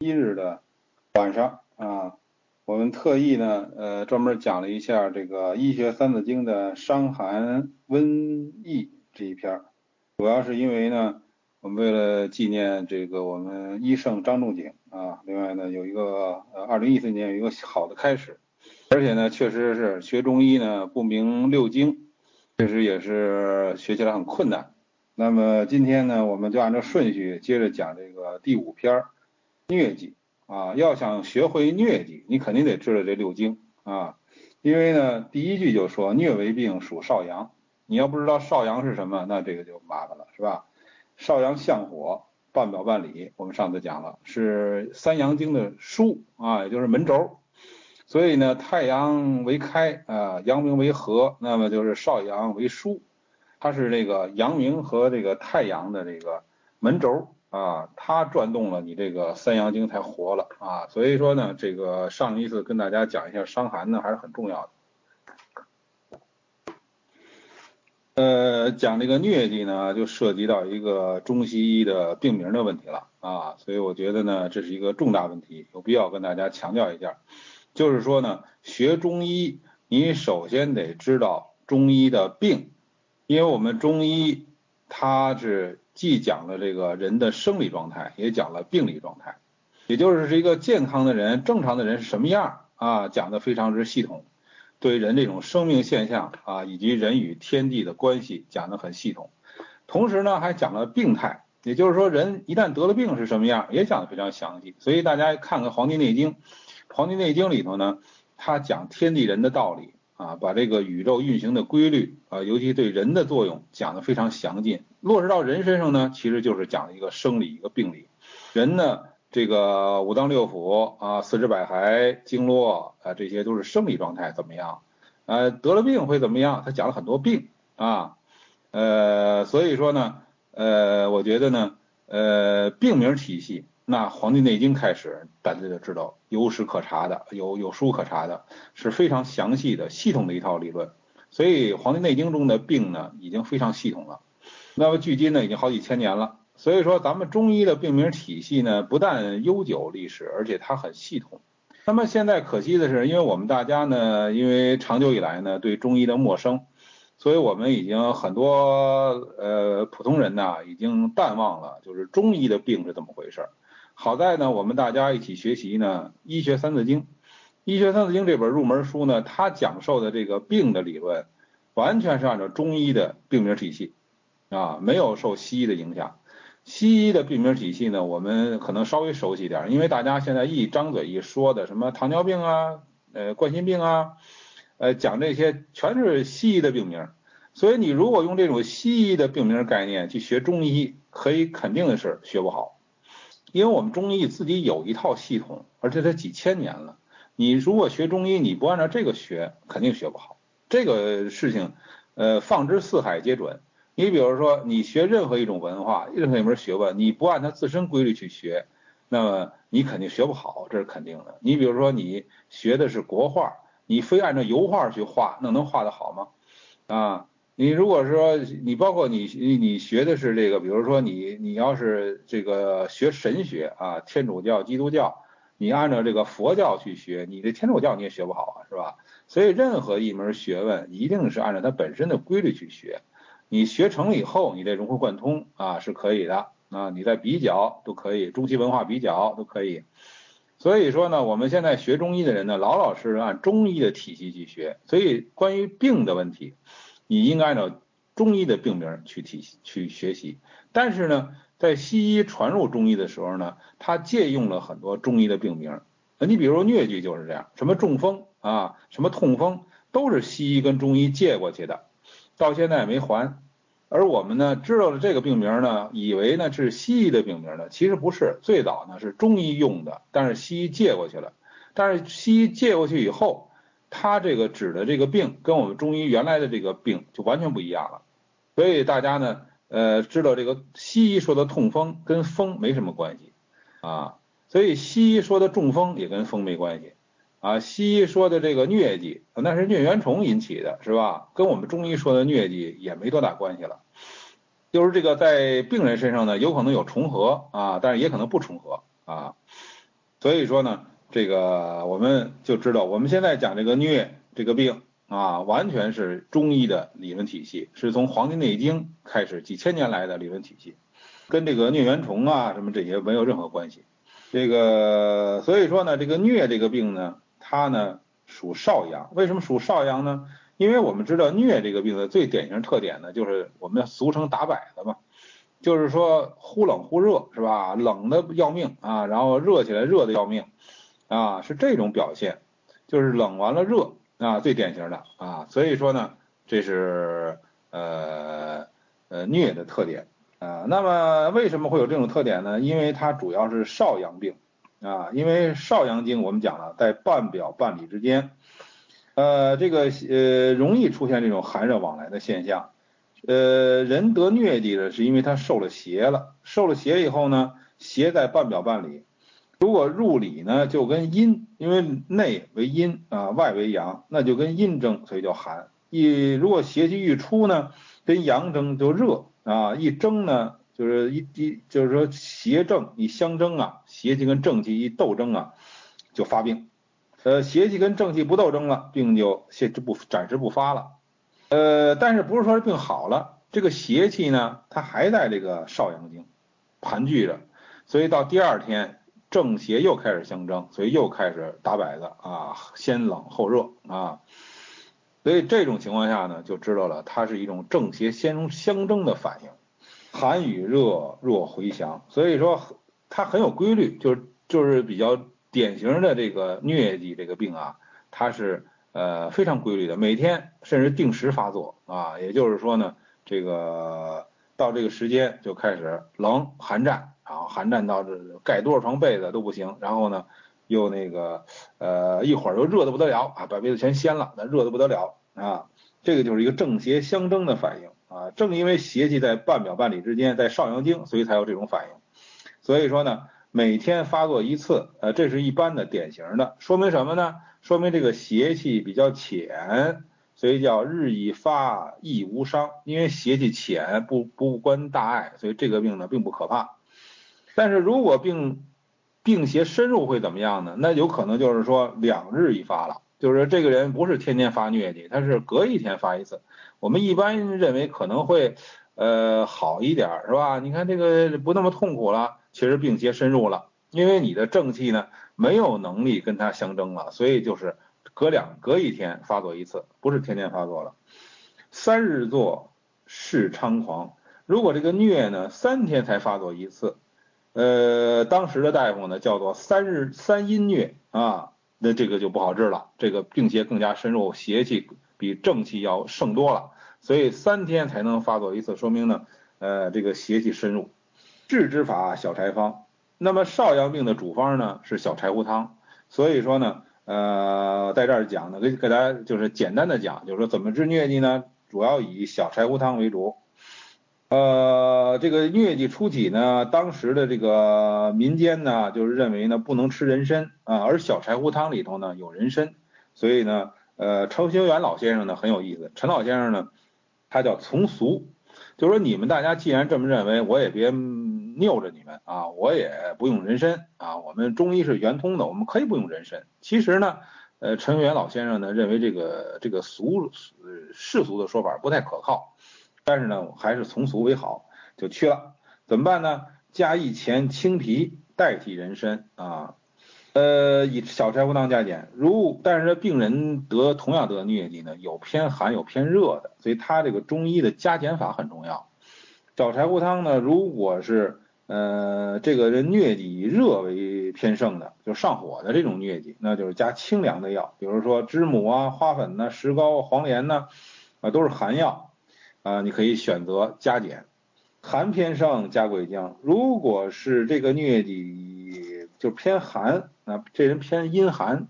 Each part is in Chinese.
一日的晚上啊，我们特意呢，呃，专门讲了一下这个《医学三字经》的伤寒瘟疫这一篇，主要是因为呢，我们为了纪念这个我们医圣张仲景啊，另外呢，有一个呃，二零一四年有一个好的开始，而且呢，确实是学中医呢不明六经，确实也是学起来很困难。那么今天呢，我们就按照顺序接着讲这个第五篇。疟疾啊，要想学会疟疾，你肯定得知道这六经啊，因为呢，第一句就说疟为病，属少阳。你要不知道少阳是什么，那这个就麻烦了，是吧？少阳向火，半表半里。我们上次讲了，是三阳经的枢啊，也就是门轴。所以呢，太阳为开啊，阳明为合，那么就是少阳为枢，它是这个阳明和这个太阳的这个门轴。啊，它转动了，你这个三阳经才活了啊。所以说呢，这个上一次跟大家讲一下伤寒呢，还是很重要的。呃，讲这个疟疾呢，就涉及到一个中西医的病名的问题了啊。所以我觉得呢，这是一个重大问题，有必要跟大家强调一下。就是说呢，学中医，你首先得知道中医的病，因为我们中医它是。既讲了这个人的生理状态，也讲了病理状态，也就是是一个健康的人、正常的人是什么样啊？讲的非常之系统，对人这种生命现象啊，以及人与天地的关系讲的很系统。同时呢，还讲了病态，也就是说人一旦得了病是什么样，也讲的非常详细。所以大家看看《黄帝内经》，《黄帝内经》里头呢，他讲天地人的道理。啊，把这个宇宙运行的规律啊，尤其对人的作用讲得非常详尽。落实到人身上呢，其实就是讲一个生理一个病理。人呢，这个五脏六腑啊，四肢百骸、经络啊，这些都是生理状态怎么样？呃，得了病会怎么样？他讲了很多病啊，呃，所以说呢，呃，我觉得呢，呃，病名体系。那《黄帝内经》开始，大家就知道有史可查的，有有书可查的，是非常详细的、系统的一套理论。所以《黄帝内经》中的病呢，已经非常系统了。那么距今呢，已经好几千年了。所以说，咱们中医的病名体系呢，不但悠久历史，而且它很系统。那么现在可惜的是，因为我们大家呢，因为长久以来呢，对中医的陌生，所以我们已经很多呃普通人呢，已经淡忘了，就是中医的病是怎么回事。好在呢，我们大家一起学习呢，《医学三字经》。《医学三字经》这本入门书呢，它讲授的这个病的理论，完全是按照中医的病名体系啊，没有受西医的影响。西医的病名体系呢，我们可能稍微熟悉点，因为大家现在一张嘴一说的什么糖尿病啊，呃，冠心病啊，呃，讲这些全是西医的病名。所以你如果用这种西医的病名概念去学中医，可以肯定的是学不好。因为我们中医自己有一套系统，而且它几千年了。你如果学中医，你不按照这个学，肯定学不好。这个事情，呃，放之四海皆准。你比如说，你学任何一种文化，任何一门学问，你不按它自身规律去学，那么你肯定学不好，这是肯定的。你比如说，你学的是国画，你非按照油画去画，那能画得好吗？啊？你如果说你包括你你学的是这个，比如说你你要是这个学神学啊，天主教、基督教，你按照这个佛教去学，你这天主教你也学不好啊，是吧？所以任何一门学问一定是按照它本身的规律去学，你学成了以后，你再融会贯通啊是可以的啊，你再比较都可以，中西文化比较都可以。所以说呢，我们现在学中医的人呢，老老实实按中医的体系去学，所以关于病的问题。你应该按照中医的病名去体去学习，但是呢，在西医传入中医的时候呢，他借用了很多中医的病名。你比如说疟疾就是这样，什么中风啊，什么痛风，都是西医跟中医借过去的，到现在也没还。而我们呢，知道了这个病名呢，以为呢是西医的病名呢，其实不是，最早呢是中医用的，但是西医借过去了。但是西医借过去以后。他这个指的这个病跟我们中医原来的这个病就完全不一样了，所以大家呢，呃，知道这个西医说的痛风跟风没什么关系啊，所以西医说的中风也跟风没关系啊，西医说的这个疟疾那是疟原虫引起的，是吧？跟我们中医说的疟疾也没多大关系了，就是这个在病人身上呢，有可能有重合啊，但是也可能不重合啊。所以说呢，这个我们就知道，我们现在讲这个疟这个病啊，完全是中医的理论体系，是从《黄帝内经》开始几千年来的理论体系，跟这个疟原虫啊什么这些没有任何关系。这个所以说呢，这个疟这个病呢，它呢属少阳，为什么属少阳呢？因为我们知道疟这个病的最典型特点呢，就是我们俗称打摆子嘛。就是说忽冷忽热是吧？冷的要命啊，然后热起来热的要命啊，是这种表现，就是冷完了热啊，最典型的啊，所以说呢，这是呃呃疟的特点啊。那么为什么会有这种特点呢？因为它主要是少阳病啊，因为少阳经我们讲了，在半表半里之间，呃，这个呃容易出现这种寒热往来的现象。呃，人得疟疾呢，是因为他受了邪了，受了邪以后呢，邪在半表半里，如果入里呢，就跟阴，因为内为阴啊，外为阳，那就跟阴争，所以叫寒。一如果邪气欲出呢，跟阳争就热啊，一争呢，就是一一就是说邪正一相争啊，邪气跟正气一斗争啊，就发病。呃，邪气跟正气不斗争了，病就现不暂时不发了。呃，但是不是说病好了，这个邪气呢，它还在这个少阳经盘踞着，所以到第二天正邪又开始相争，所以又开始打摆子啊，先冷后热啊，所以这种情况下呢，就知道了它是一种正邪先相争的反应，寒与热若回降，所以说它很有规律，就是就是比较典型的这个疟疾这个病啊，它是。呃，非常规律的，每天甚至定时发作啊，也就是说呢，这个到这个时间就开始冷寒战，然后寒战到这盖多少床被子都不行，然后呢又那个呃一会儿又热的不得了啊，把被子全掀了，那热的不得了啊，这个就是一个正邪相争的反应啊，正因为邪气在半表半里之间，在少阳经，所以才有这种反应，所以说呢，每天发作一次，呃，这是一般的典型的，说明什么呢？说明这个邪气比较浅，所以叫日易发，亦无伤。因为邪气浅，不不关大碍，所以这个病呢并不可怕。但是如果病病邪深入会怎么样呢？那有可能就是说两日一发了，就是这个人不是天天发疟疾，他是隔一天发一次。我们一般认为可能会呃好一点，是吧？你看这个不那么痛苦了，其实病邪深入了，因为你的正气呢。没有能力跟它相争了，所以就是隔两隔一天发作一次，不是天天发作了。三日作是猖狂，如果这个疟呢三天才发作一次，呃，当时的大夫呢叫做三日三阴疟啊，那这个就不好治了，这个病邪更加深入，邪气比正气要盛多了，所以三天才能发作一次，说明呢，呃，这个邪气深入。治之法小柴方。那么少阳病的主方呢是小柴胡汤，所以说呢，呃，在这儿讲呢，给给大家就是简单的讲，就是说怎么治疟疾呢？主要以小柴胡汤为主。呃，这个疟疾初起呢，当时的这个民间呢，就是认为呢不能吃人参啊，而小柴胡汤里头呢有人参，所以呢，呃，程兴元老先生呢很有意思，陈老先生呢，他叫从俗，就说你们大家既然这么认为，我也别。拗着你们啊，我也不用人参啊，我们中医是圆通的，我们可以不用人参。其实呢，呃，陈元老先生呢认为这个这个俗世俗的说法不太可靠，但是呢还是从俗为好，就去了。怎么办呢？加一钱青皮代替人参啊，呃，以小柴胡汤加减。如但是病人得同样得疟疾呢，有偏寒有偏热的，所以他这个中医的加减法很重要。小柴胡汤呢，如果是呃，这个人疟疾以热为偏盛的，就上火的这种疟疾，那就是加清凉的药，比如说知母啊、花粉呐、石膏、黄连呐，啊都是寒药啊，你可以选择加减。寒偏盛加桂姜，如果是这个疟疾就偏寒，那这人偏阴寒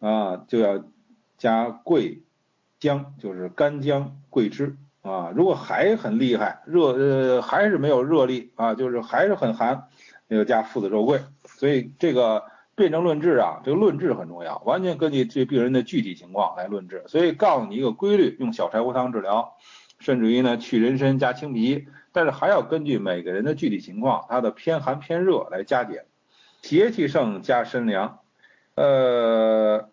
啊，就要加桂姜，就是干姜、桂枝。啊，如果还很厉害，热呃还是没有热力啊，就是还是很寒，那就加附子肉桂。所以这个辨证论治啊，这个论治很重要，完全根据这病人的具体情况来论治。所以告诉你一个规律，用小柴胡汤治疗，甚至于呢去人参加青皮，但是还要根据每个人的具体情况，他的偏寒偏热来加减。邪气盛加参凉。呃，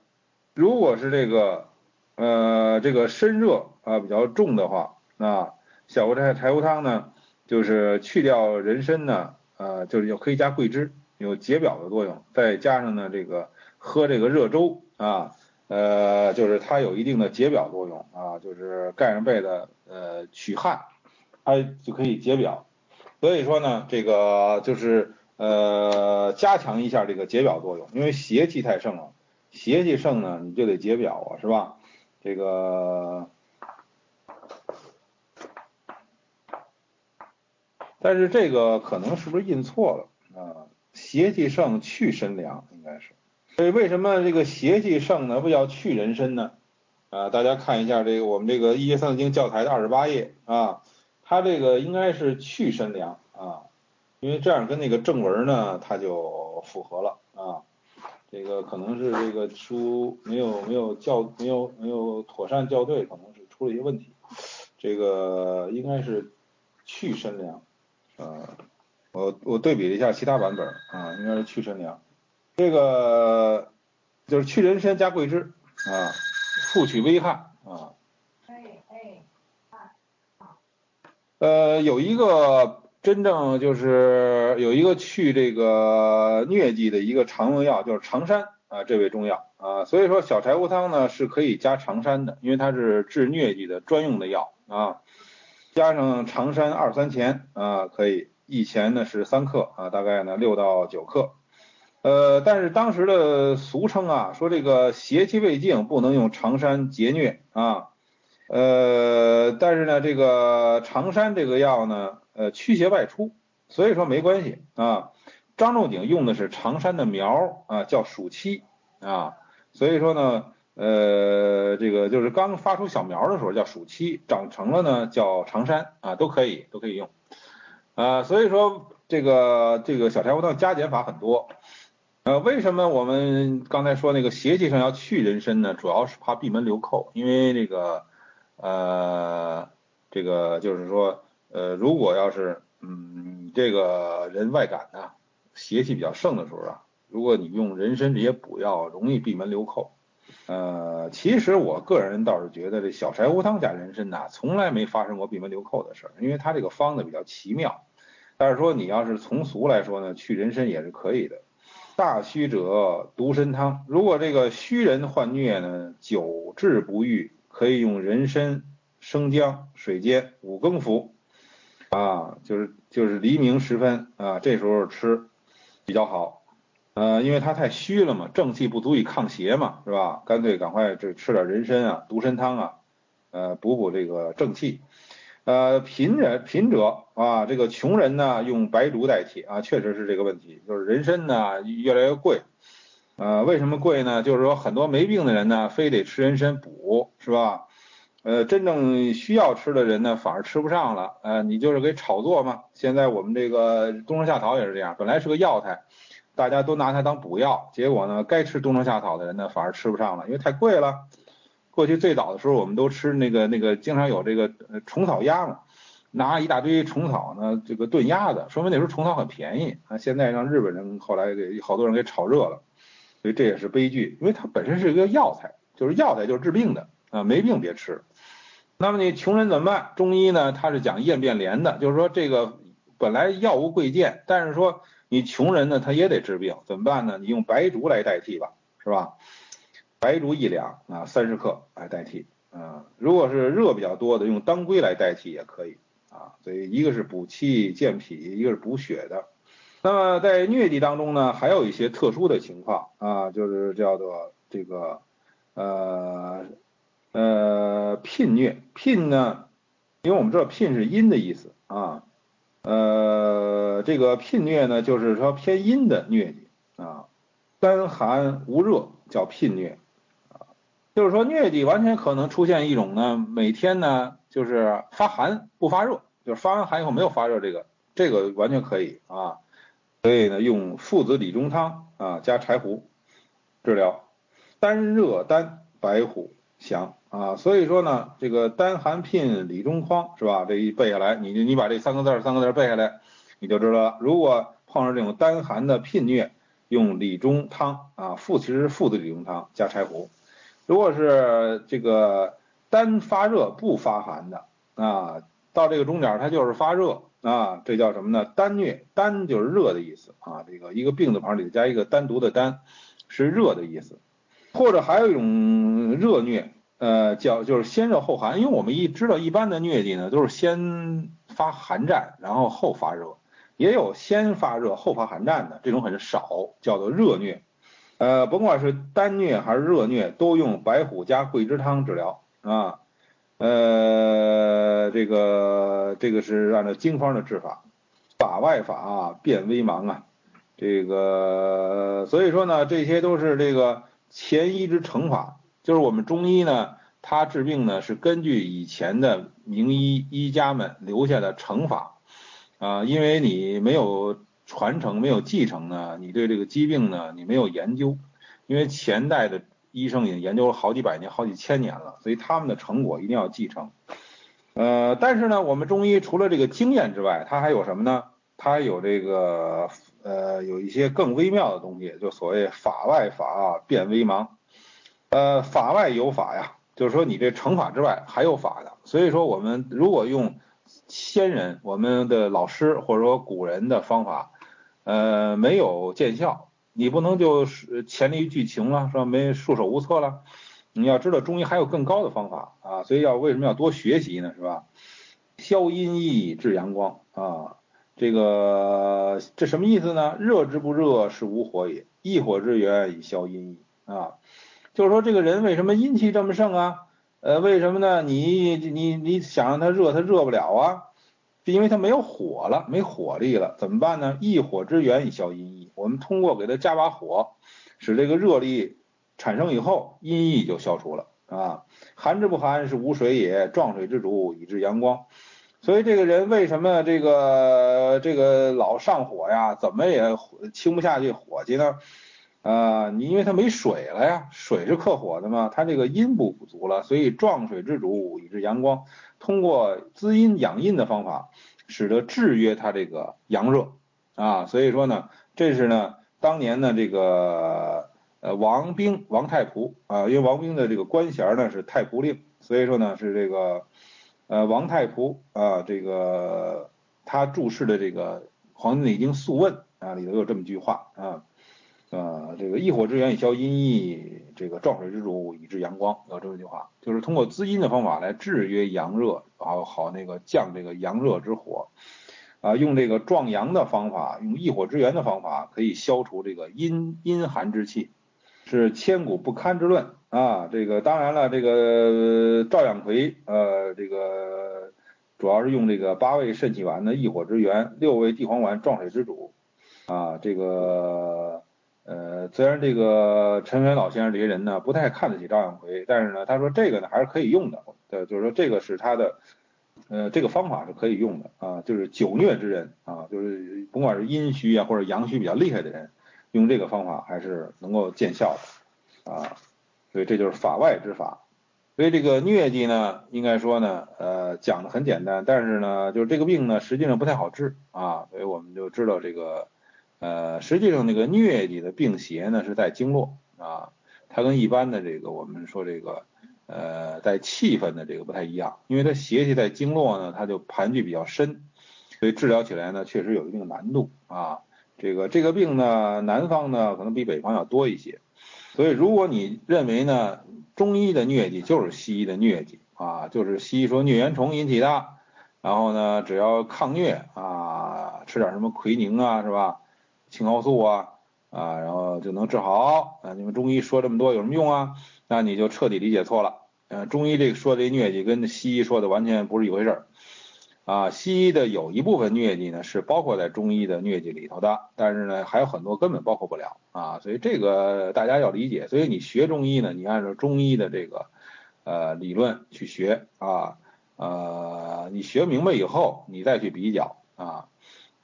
如果是这个呃这个身热啊比较重的话，啊小柴柴柴胡汤呢，就是去掉人参呢，呃就是又可以加桂枝，有解表的作用，再加上呢这个喝这个热粥啊，呃就是它有一定的解表作用啊，就是盖上被子呃取汗，它就可以解表。所以说呢，这个就是呃加强一下这个解表作用，因为邪气太盛了，邪气盛呢你就得解表啊，是吧？这个，但是这个可能是不是印错了啊？邪气盛去身凉应该是，所以为什么这个邪气盛呢？不要去人参呢？啊，大家看一下这个我们这个《医学三字经》教材的二十八页啊。它这个应该是去身凉啊，因为这样跟那个正文呢，它就符合了啊。这个可能是这个书没有没有校没有没有妥善校对，可能是出了一些问题。这个应该是去身凉啊，我我对比了一下其他版本啊，应该是去身凉。这个就是去人参加桂枝啊，复取微汗啊。呃，有一个真正就是有一个去这个疟疾的一个常用药，就是常山啊，这味中药啊，所以说小柴胡汤呢是可以加常山的，因为它是治疟疾的专用的药啊，加上常山二三钱啊，可以一钱呢是三克啊，大概呢六到九克，呃，但是当时的俗称啊，说这个邪气未尽不能用常山解疟啊。呃，但是呢，这个常山这个药呢，呃，驱邪外出，所以说没关系啊。张仲景用的是常山的苗啊，叫暑期啊，所以说呢，呃，这个就是刚发出小苗的时候叫暑期，长成了呢叫常山啊，都可以都可以用啊。所以说这个这个小柴胡汤加减法很多，呃，为什么我们刚才说那个邪气上要去人参呢？主要是怕闭门留寇，因为这个。呃，这个就是说，呃，如果要是，嗯，这个人外感呢，邪气比较盛的时候啊，如果你用人参这些补药，容易闭门留寇。呃，其实我个人倒是觉得这小柴胡汤加人参呐，从来没发生过闭门留寇的事儿，因为它这个方子比较奇妙。但是说你要是从俗来说呢，去人参也是可以的。大虚者独参汤，如果这个虚人患疟呢，久治不愈。可以用人参、生姜水煎五更服，啊，就是就是黎明时分啊，这时候吃比较好，呃，因为它太虚了嘛，正气不足以抗邪嘛，是吧？干脆赶快这吃点人参啊、独参汤啊，呃，补补这个正气。呃，贫人贫者啊，这个穷人呢，用白术代替啊，确实是这个问题，就是人参呢越来越贵。呃，为什么贵呢？就是说很多没病的人呢，非得吃人参补，是吧？呃，真正需要吃的人呢，反而吃不上了。呃，你就是给炒作嘛。现在我们这个冬虫夏草也是这样，本来是个药材，大家都拿它当补药，结果呢，该吃冬虫夏草的人呢，反而吃不上了，因为太贵了。过去最早的时候，我们都吃那个那个，经常有这个虫草鸭嘛，拿一大堆虫草呢，这个炖鸭子，说明那时候虫草很便宜啊。现在让日本人后来给好多人给炒热了。所以这也是悲剧，因为它本身是一个药材，就是药材就是治病的啊，没病别吃。那么你穷人怎么办？中医呢，它是讲验变连的，就是说这个本来药物贵贱，但是说你穷人呢，他也得治病，怎么办呢？你用白术来代替吧，是吧？白术一两啊，三十克来代替啊。如果是热比较多的，用当归来代替也可以啊。所以一个是补气健脾，一个是补血的。那么在疟疾当中呢，还有一些特殊的情况啊，就是叫做这个呃呃牝疟，牝呢，因为我们知道牝是阴的意思啊，呃这个牝疟呢，就是说偏阴的疟疾啊，单寒无热叫牝疟啊，就是说疟疾完全可能出现一种呢，每天呢就是发寒不发热，就是发完寒以后没有发热，这个这个完全可以啊。所以呢，用附子理中汤啊，加柴胡治疗，单热单白虎降啊。所以说呢，这个丹寒聘理中匡是吧？这一背下来，你你把这三个字三个字背下来，你就知道了。如果碰上这种单寒的聘疟，用理中汤啊，附其实附的理中汤加柴胡。如果是这个单发热不发寒的啊，到这个中点它就是发热啊，这叫什么呢？单疟，单就是热的意思啊，这个一个病字旁里加一个单独的单，是热的意思。或者还有一种热疟，呃，叫就是先热后寒，因为我们一知道一般的疟疾呢都是先发寒战，然后后发热，也有先发热后发寒战的，这种很少，叫做热疟。呃，甭管是单疟还是热疟，都用白虎加桂枝汤治疗啊。呃，这个这个是按照经方的治法，法外法啊，变微茫啊。这个所以说呢，这些都是这个前医之成法，就是我们中医呢，它治病呢是根据以前的名医医家们留下的成法啊，因为你没有。传承没有继承呢，你对这个疾病呢，你没有研究，因为前代的医生已经研究了好几百年、好几千年了，所以他们的成果一定要继承。呃，但是呢，我们中医除了这个经验之外，它还有什么呢？它还有这个呃，有一些更微妙的东西，就所谓法外法变微茫。呃，法外有法呀，就是说你这成法之外还有法的。所以说，我们如果用先人、我们的老师或者说古人的方法。呃，没有见效，你不能就是黔驴技穷了，是吧？没束手无策了。你要知道中医还有更高的方法啊，所以要为什么要多学习呢？是吧？消阴翳，治阳光啊，这个这什么意思呢？热之不热，是无火也；一火之源，以消阴翳啊。就是说这个人为什么阴气这么盛啊？呃，为什么呢？你你你想让他热，他热不了啊。是因为它没有火了，没火力了，怎么办呢？一火之源以消阴翳。我们通过给他加把火，使这个热力产生以后，阴翳就消除了啊。寒之不寒，是无水也；壮水之主，以治阳光。所以这个人为什么这个这个老上火呀？怎么也清不下去火气呢？啊，你因为它没水了呀，水是克火的嘛，它这个阴不足了，所以壮水之主，以治阳光。通过滋阴养阴的方法，使得制约它这个阳热啊，所以说呢，这是呢当年呢这个呃王兵王太仆啊，因为王兵的这个官衔呢是太仆令，所以说呢是这个呃王太仆啊，这个他注释的这个《黄帝内经素问》啊里头有这么句话啊。呃，这个一火之源以消阴翳，这个壮水之主以治阳光，有这么一句话，就是通过滋阴的方法来制约阳热，然后好那个降这个阳热之火，啊，用这个壮阳的方法，用一火之源的方法，可以消除这个阴阴寒之气，是千古不堪之论啊。这个当然了，这个赵养奎，呃，这个主要是用这个八味肾气丸的益火之源，六味地黄丸壮水之主，啊，这个。呃，虽然这个陈元老先生这些人呢不太看得起赵养奎，但是呢，他说这个呢还是可以用的，对，就是说这个是他的，呃，这个方法是可以用的啊，就是久疟之人啊，就是甭管是阴虚啊或者阳虚比较厉害的人，用这个方法还是能够见效的啊，所以这就是法外之法。所以这个疟疾呢，应该说呢，呃，讲的很简单，但是呢，就是这个病呢实际上不太好治啊，所以我们就知道这个。呃，实际上那个疟疾的病邪呢是在经络啊，它跟一般的这个我们说这个呃在气分的这个不太一样，因为它邪气在经络呢，它就盘踞比较深，所以治疗起来呢确实有一定难度啊。这个这个病呢，南方呢可能比北方要多一些，所以如果你认为呢中医的疟疾就是西医的疟疾啊，就是西医说疟原虫引起的，然后呢只要抗疟啊，吃点什么奎宁啊，是吧？青蒿素啊啊，然后就能治好啊！你们中医说这么多有什么用啊？那你就彻底理解错了。呃，中医这个说的疟疾跟西医说的完全不是一回事儿啊。西医的有一部分疟疾呢是包括在中医的疟疾里头的，但是呢还有很多根本包括不了啊。所以这个大家要理解。所以你学中医呢，你按照中医的这个呃理论去学啊，呃，你学明白以后，你再去比较啊。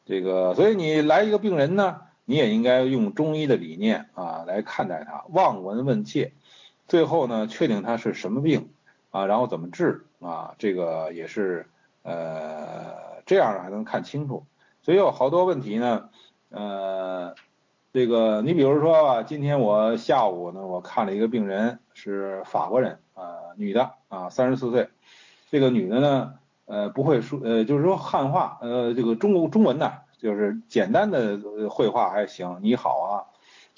这个，所以你来一个病人呢，你也应该用中医的理念啊来看待他，望闻问切，最后呢确定他是什么病啊，然后怎么治啊，这个也是呃这样还能看清楚。所以有好多问题呢，呃这个你比如说吧，今天我下午呢，我看了一个病人是法国人啊，女的啊，三十四岁，这个女的呢，呃，不会说呃，就是说汉话，呃，这个中中文呢，就是简单的绘画还行，你好啊。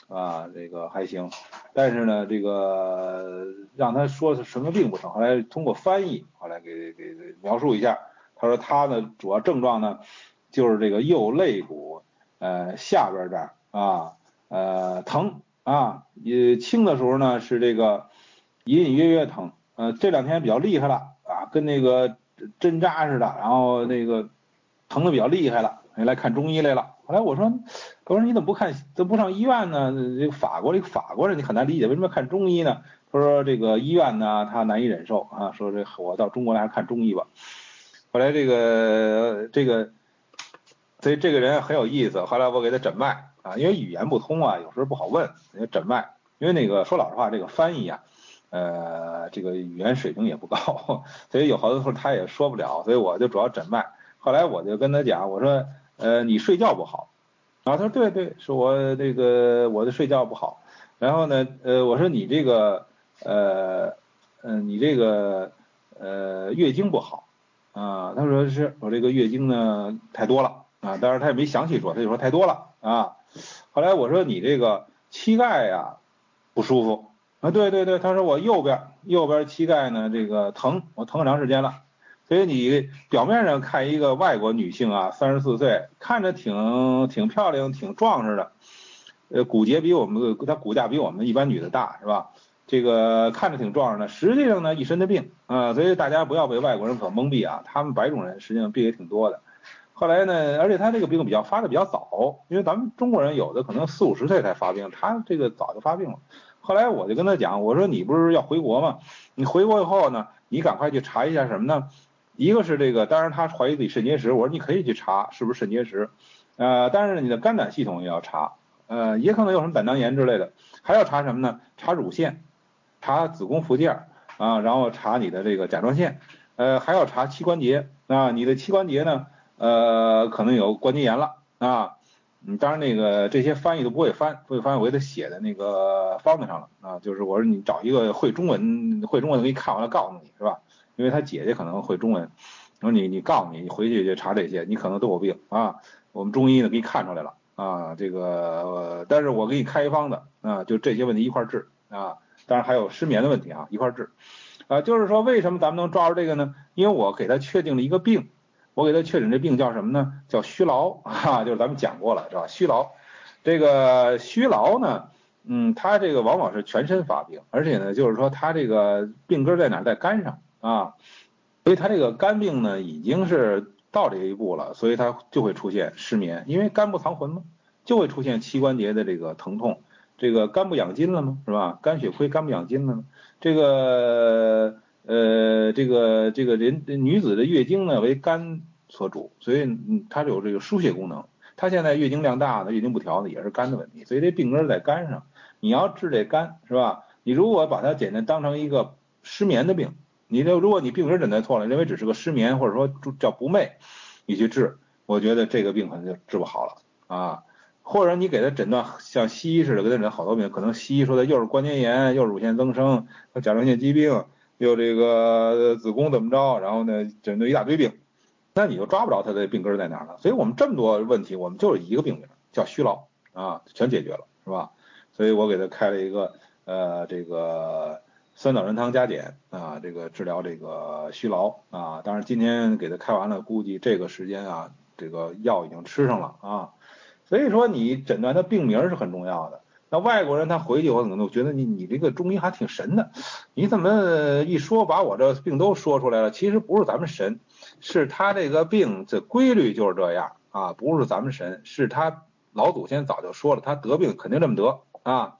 啊，这个还行，但是呢，这个让他说是什么病不成，后来通过翻译，后来给给描述一下，他说他的主要症状呢，就是这个右肋骨呃下边这儿啊呃疼啊，也轻的时候呢是这个隐隐约约疼，呃这两天比较厉害了啊，跟那个针扎似的，然后那个疼的比较厉害了，来看中医来了。后来我说，我说你怎么不看，怎么不上医院呢？这法国这个法国人你很难理解，为什么要看中医呢？他说这个医院呢，他难以忍受啊，说这我到中国来看中医吧。后来这个这个，所以这个人很有意思。后来我给他诊脉啊，因为语言不通啊，有时候不好问，诊脉。因为那个说老实话，这个翻译啊，呃，这个语言水平也不高，所以有好多时候他也说不了，所以我就主要诊脉。后来我就跟他讲，我说。呃，你睡觉不好，然后他说对对，是我这个我的睡觉不好，然后呢，呃，我说你这个呃嗯，你这个呃月经不好啊，他说是我这个月经呢太多了啊，当然他也没详细说，他就说太多了啊，后来我说你这个膝盖呀不舒服啊，对对对，他说我右边右边膝盖呢这个疼，我疼很长时间了。所以你表面上看一个外国女性啊，三十四岁，看着挺挺漂亮、挺壮实的，呃，骨节比我们她骨架比我们一般女的大，是吧？这个看着挺壮实的，实际上呢一身的病啊，所以大家不要被外国人所蒙蔽啊，他们白种人实际上病也挺多的。后来呢，而且他这个病比较发的比较早，因为咱们中国人有的可能四五十岁才发病，他这个早就发病了。后来我就跟他讲，我说你不是要回国吗？你回国以后呢，你赶快去查一下什么呢？一个是这个，当然他怀疑自己肾结石，我说你可以去查是不是肾结石，呃，但是你的肝胆系统也要查，呃，也可能有什么胆囊炎之类的，还要查什么呢？查乳腺，查子宫附件啊，然后查你的这个甲状腺，呃，还要查膝关节啊，你的膝关节呢，呃，可能有关节炎了啊，嗯，当然那个这些翻译都不会翻，不会翻我给他写在那个方子上了啊，就是我说你找一个会中文会中文的给你看完了告诉你是吧？因为他姐姐可能会中文，我说你你告诉你，你回去就查这些，你可能都有病啊。我们中医呢给你看出来了啊，这个，但是我给你开一方子啊，就这些问题一块治啊。当然还有失眠的问题啊，一块治啊。就是说为什么咱们能抓住这个呢？因为我给他确定了一个病，我给他确诊这病叫什么呢？叫虚劳 啊，就是咱们讲过了是吧？虚劳，这个虚劳呢？嗯，他这个往往是全身发病，而且呢，就是说他这个病根在哪，在肝上。啊，所以他这个肝病呢，已经是到这一步了，所以他就会出现失眠，因为肝不藏魂嘛，就会出现膝关节的这个疼痛，这个肝不养筋了吗？是吧？肝血亏，肝不养筋了吗？这个呃，这个这个人女子的月经呢为肝所主，所以它有这个输血功能。她现在月经量大呢，月经不调的也是肝的问题，所以这病根在肝上。你要治这肝是吧？你如果把它简单当成一个失眠的病。你这如果你病根诊断错了，认为只是个失眠或者说叫不寐，你去治，我觉得这个病可能就治不好了啊。或者你给他诊断像西医似的给他诊好多病，可能西医说的又是关节炎，又是乳腺增生，甲状腺疾病，又这个子宫怎么着，然后呢诊断一大堆病，那你就抓不着他的病根在哪了。所以我们这么多问题，我们就是一个病名叫虚劳啊，全解决了是吧？所以我给他开了一个呃这个。酸枣仁汤加减啊，这个治疗这个虚劳啊，当然今天给他开完了，估计这个时间啊，这个药已经吃上了啊，所以说你诊断的病名是很重要的。那外国人他回去我可能觉得你你这个中医还挺神的，你怎么一说把我这病都说出来了？其实不是咱们神，是他这个病这规律就是这样啊，不是咱们神，是他老祖先早就说了，他得病肯定这么得啊，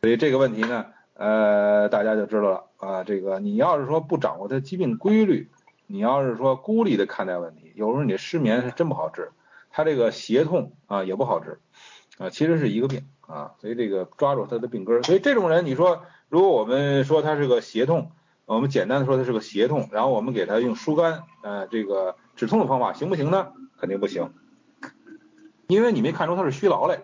所以这个问题呢。呃，大家就知道了啊。这个你要是说不掌握他疾病规律，你要是说孤立的看待问题，有时候你失眠是真不好治，他这个胁痛啊也不好治啊，其实是一个病啊。所以这个抓住他的病根，所以这种人，你说如果我们说他是个胁痛，我们简单的说他是个胁痛，然后我们给他用疏肝呃这个止痛的方法行不行呢？肯定不行，因为你没看出他是虚劳嘞。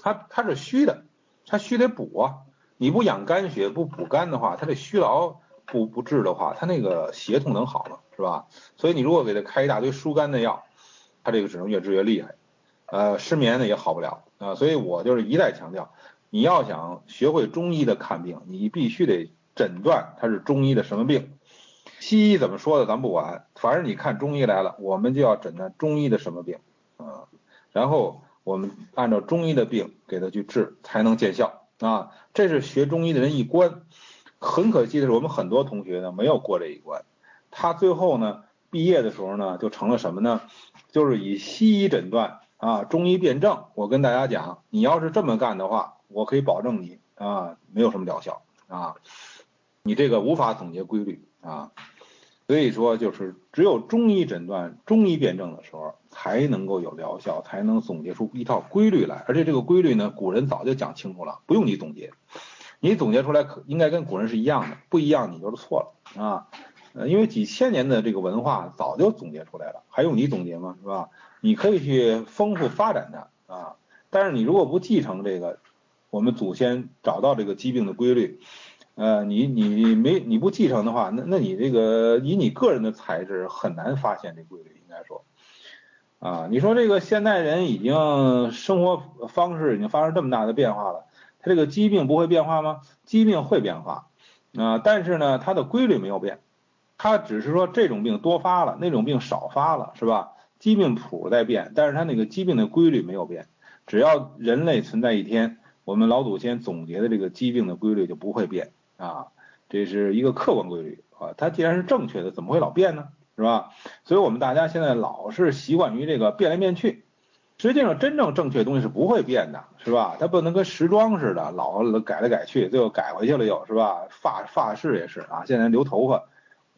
他他是虚的，他虚得补啊。你不养肝血，不补肝的话，他这虚劳不不治的话，他那个胁痛能好吗？是吧？所以你如果给他开一大堆疏肝的药，他这个只能越治越厉害。呃，失眠呢也好不了啊。所以我就是一再强调，你要想学会中医的看病，你必须得诊断它是中医的什么病。西医怎么说的咱不管，反正你看中医来了，我们就要诊断中医的什么病啊，然后我们按照中医的病给他去治，才能见效。啊，这是学中医的人一关，很可惜的是，我们很多同学呢没有过这一关，他最后呢毕业的时候呢就成了什么呢？就是以西医诊断啊，中医辨证。我跟大家讲，你要是这么干的话，我可以保证你啊没有什么疗效啊，你这个无法总结规律啊。所以说，就是只有中医诊断、中医辨证的时候，才能够有疗效，才能总结出一套规律来。而且这个规律呢，古人早就讲清楚了，不用你总结，你总结出来可应该跟古人是一样的，不一样你就是错了啊。呃，因为几千年的这个文化早就总结出来了，还用你总结吗？是吧？你可以去丰富发展它啊。但是你如果不继承这个，我们祖先找到这个疾病的规律。呃，你你没你不继承的话，那那你这个以你个人的才智很难发现这规律，应该说，啊，你说这个现代人已经生活方式已经发生这么大的变化了，他这个疾病不会变化吗？疾病会变化，啊，但是呢，它的规律没有变，它只是说这种病多发了，那种病少发了，是吧？疾病谱在变，但是它那个疾病的规律没有变，只要人类存在一天，我们老祖先总结的这个疾病的规律就不会变。啊，这是一个客观规律啊，它既然是正确的，怎么会老变呢？是吧？所以我们大家现在老是习惯于这个变来变去，实际上真正正确的东西是不会变的，是吧？它不能跟时装似的，老改来改去，最后改回去了又是吧？发发饰也是啊，现在留头发，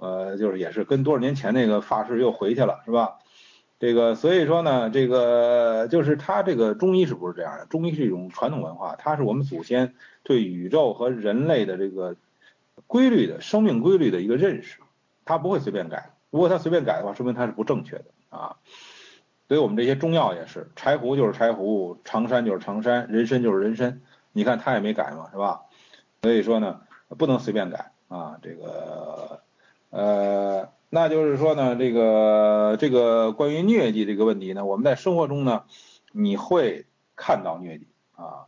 呃，就是也是跟多少年前那个发饰又回去了，是吧？这个所以说呢，这个就是它这个中医是不是这样的？中医是一种传统文化，它是我们祖先对宇宙和人类的这个规律的生命规律的一个认识，它不会随便改。如果它随便改的话，说明它是不正确的啊。所以我们这些中药也是，柴胡就是柴胡，常山就是常山，人参就是人参，你看它也没改嘛，是吧？所以说呢，不能随便改啊，这个呃。那就是说呢，这个这个关于疟疾这个问题呢，我们在生活中呢，你会看到疟疾啊，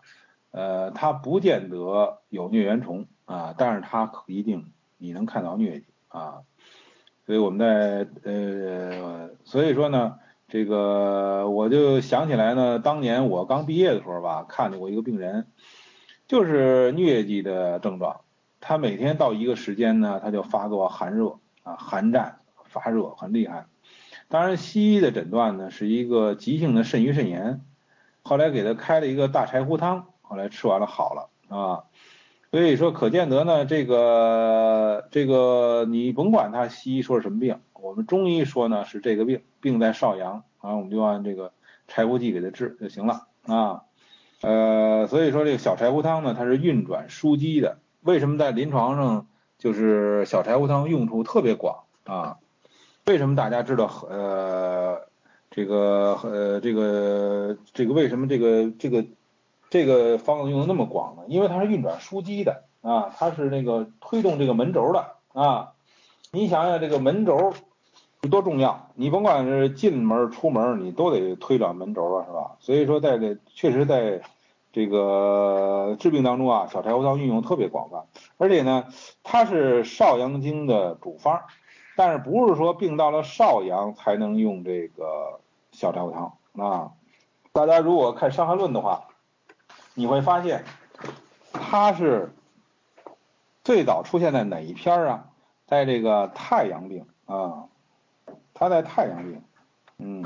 呃，它不见得有疟原虫啊，但是它可一定你能看到疟疾啊，所以我们在呃，所以说呢，这个我就想起来呢，当年我刚毕业的时候吧，看见过一个病人，就是疟疾的症状，他每天到一个时间呢，他就发作寒热。啊，寒战发热很厉害，当然西医的诊断呢是一个急性的肾盂肾炎，后来给他开了一个大柴胡汤，后来吃完了好了啊，所以说可见得呢这个这个你甭管他西医说什么病，我们中医说呢是这个病，病在少阳啊，我们就按这个柴胡剂给他治就行了啊，呃，所以说这个小柴胡汤呢它是运转枢机的，为什么在临床上？就是小柴胡汤用处特别广啊，为什么大家知道呃这个呃这个这个为什么这个这个这个方子用的那么广呢？因为它是运转枢机的啊，它是那个推动这个门轴的啊。你想想这个门轴多重要，你甭管是进门出门，你都得推转门轴啊，是吧？所以说在这确实在。这个治病当中啊，小柴胡汤运用特别广泛，而且呢，它是少阳经的主方，但是不是说病到了少阳才能用这个小柴胡汤啊？大家如果看《伤寒论》的话，你会发现它是最早出现在哪一篇啊？在这个太阳病啊，它在太阳病，嗯，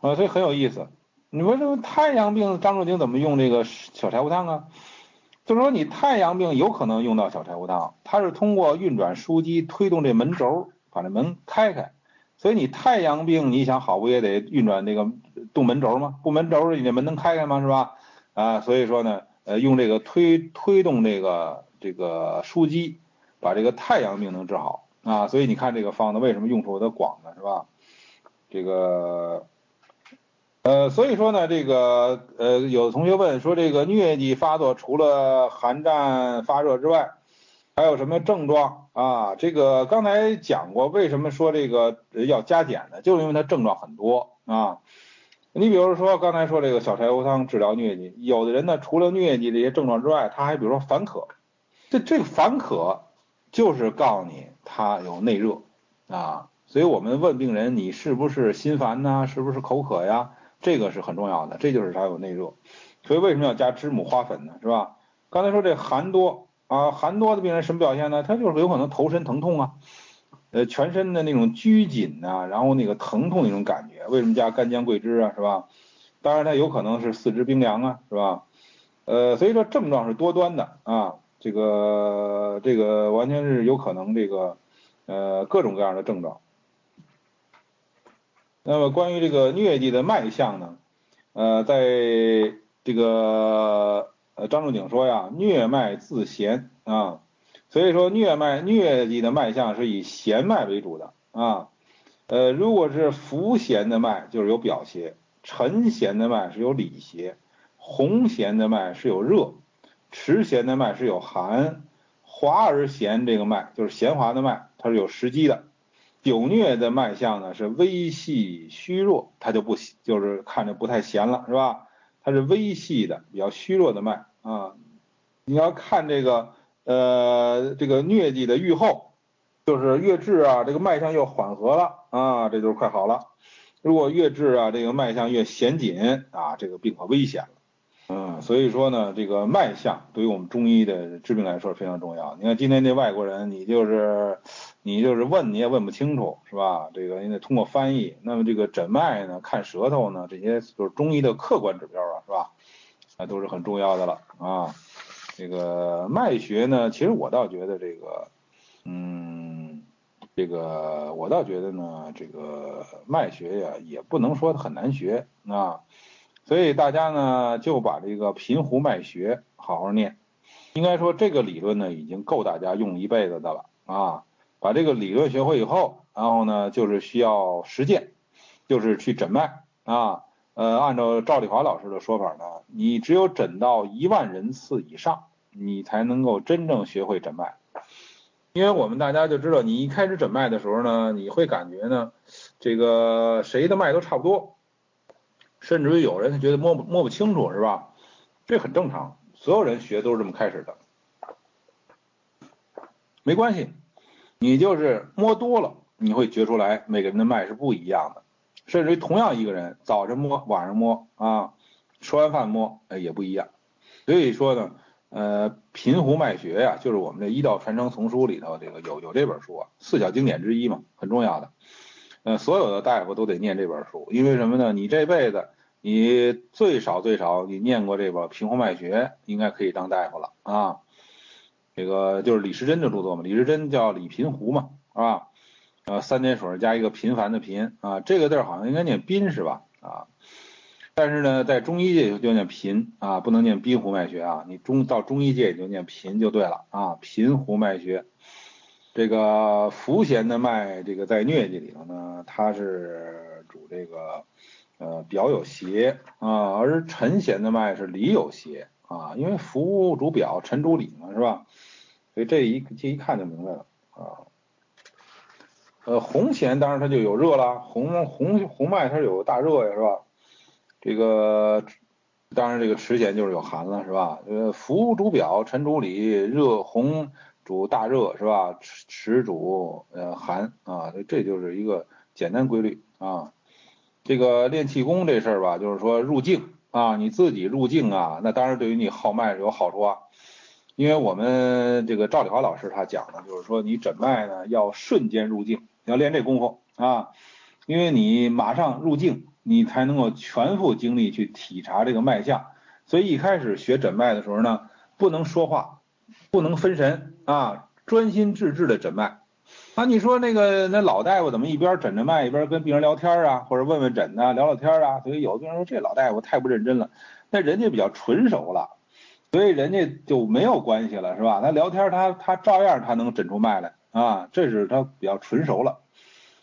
啊，所以很有意思。你说这个太阳病张仲景怎么用这个小柴胡汤啊？就是说你太阳病有可能用到小柴胡汤，它是通过运转枢机推动这门轴，把这门开开。所以你太阳病你想好不也得运转这个动门轴吗？不门轴你这门能开开吗？是吧？啊，所以说呢，呃，用这个推推动这个这个枢机，把这个太阳病能治好啊。所以你看这个方子为什么用处的广呢？是吧？这个。呃，所以说呢，这个呃，有同学问说，这个疟疾发作除了寒战发热之外，还有什么症状啊？这个刚才讲过，为什么说这个要加减呢？就是因为它症状很多啊。你比如说刚才说这个小柴胡汤治疗疟疾，有的人呢，除了疟疾这些症状之外，他还比如说烦渴，这这个烦渴就是告诉你他有内热啊。所以我们问病人，你是不是心烦呐？是不是口渴呀？这个是很重要的，这就是它有内热，所以为什么要加知母花粉呢？是吧？刚才说这寒多啊，寒多的病人什么表现呢？他就是有可能头身疼痛啊，呃，全身的那种拘紧呐，然后那个疼痛那种感觉。为什么加干姜桂枝啊？是吧？当然他有可能是四肢冰凉啊，是吧？呃，所以说症状是多端的啊，这个这个完全是有可能这个呃各种各样的症状。那么关于这个疟疾的脉象呢？呃，在这个呃张仲景说呀，疟脉自弦啊，所以说疟脉疟疾的脉象是以弦脉为主的啊。呃，如果是浮弦的脉，就是有表邪；沉弦的脉是有里邪；红弦的脉是有热；迟弦的脉是有寒；滑而弦这个脉就是弦滑的脉，它是有时机的。久疟的脉象呢是微细虚弱，它就不就是看着不太闲了，是吧？它是微细的比较虚弱的脉啊。你要看这个呃这个疟疾的愈后，就是越治啊，这个脉象又缓和了啊，这就是快好了。如果越治啊，这个脉象越弦紧啊，这个病可危险了。所以说呢，这个脉象对于我们中医的治病来说非常重要。你看今天这外国人，你就是你就是问你也问不清楚，是吧？这个你得通过翻译。那么这个诊脉呢，看舌头呢，这些就是中医的客观指标啊，是吧？啊，都是很重要的了啊。这个脉学呢，其实我倒觉得这个，嗯，这个我倒觉得呢，这个脉学呀，也不能说很难学啊。所以大家呢就把这个平湖脉学好好念，应该说这个理论呢已经够大家用一辈子的了啊。把这个理论学会以后，然后呢就是需要实践，就是去诊脉啊。呃，按照赵丽华老师的说法呢，你只有诊到一万人次以上，你才能够真正学会诊脉。因为我们大家就知道，你一开始诊脉的时候呢，你会感觉呢，这个谁的脉都差不多。甚至于有人他觉得摸不摸不清楚是吧？这很正常，所有人学都是这么开始的，没关系，你就是摸多了，你会觉出来每个人的脉是不一样的，甚至于同样一个人早晨摸晚上摸啊，吃完饭摸哎也不一样，所以说呢，呃，平湖脉学呀，就是我们的医道传承丛书里头这个有有这本书啊，四小经典之一嘛，很重要的。呃，所有的大夫都得念这本书，因为什么呢？你这辈子你最少最少你念过这本《平湖脉学》，应该可以当大夫了啊。这个就是李时珍的著作嘛，李时珍叫李平湖嘛，是吧？呃，三点水加一个频繁的频啊，这个字好像应该念宾是吧？啊，但是呢，在中医界就念频啊，不能念滨湖脉学啊，你中到中医界就念频就对了啊，平湖脉学。这个浮弦的脉，这个在疟疾里头呢，它是主这个呃表有邪啊，而沉弦的脉是里有邪啊，因为浮主表，沉主里嘛，是吧？所以这一这一看就明白了啊。呃，红弦当然它就有热了，红红红脉它有大热呀，是吧？这个当然这个迟弦就是有寒了，是吧？呃，浮主表，沉主里，热红。主大热是吧？持持主呃寒啊，这就是一个简单规律啊。这个练气功这事儿吧，就是说入境啊，你自己入境啊，那当然对于你号脉是有好处啊。因为我们这个赵丽华老师他讲的，就是说你诊脉呢要瞬间入境，要练这功夫啊。因为你马上入境，你才能够全副精力去体察这个脉象。所以一开始学诊脉的时候呢，不能说话。不能分神啊，专心致志的诊脉。啊，你说那个那老大夫怎么一边诊着脉一边跟病人聊天啊，或者问问诊啊，聊聊天啊？所以有的病人说这老大夫太不认真了。那人家比较纯熟了，所以人家就没有关系了，是吧？他聊天他他照样他能诊出脉来啊，这是他比较纯熟了。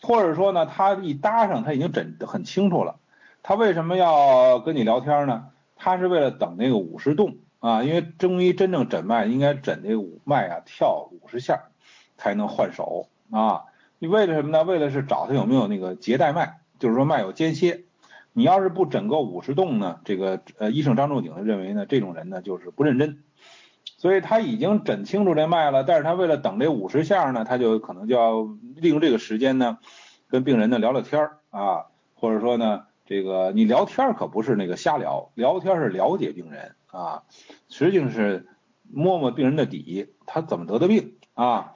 或者说呢，他一搭上他已经诊得很清楚了，他为什么要跟你聊天呢？他是为了等那个五十动啊，因为中医真正诊脉应该诊这五脉啊跳五十下才能换手啊。你为了什么呢？为了是找他有没有那个结带脉，就是说脉有间歇。你要是不诊够五十动呢，这个呃医生张仲景认为呢，这种人呢就是不认真。所以他已经诊清楚这脉了，但是他为了等这五十下呢，他就可能就要利用这个时间呢，跟病人呢聊聊天啊，或者说呢，这个你聊天可不是那个瞎聊，聊天是了解病人啊，实际上是摸摸病人的底，他怎么得的病啊，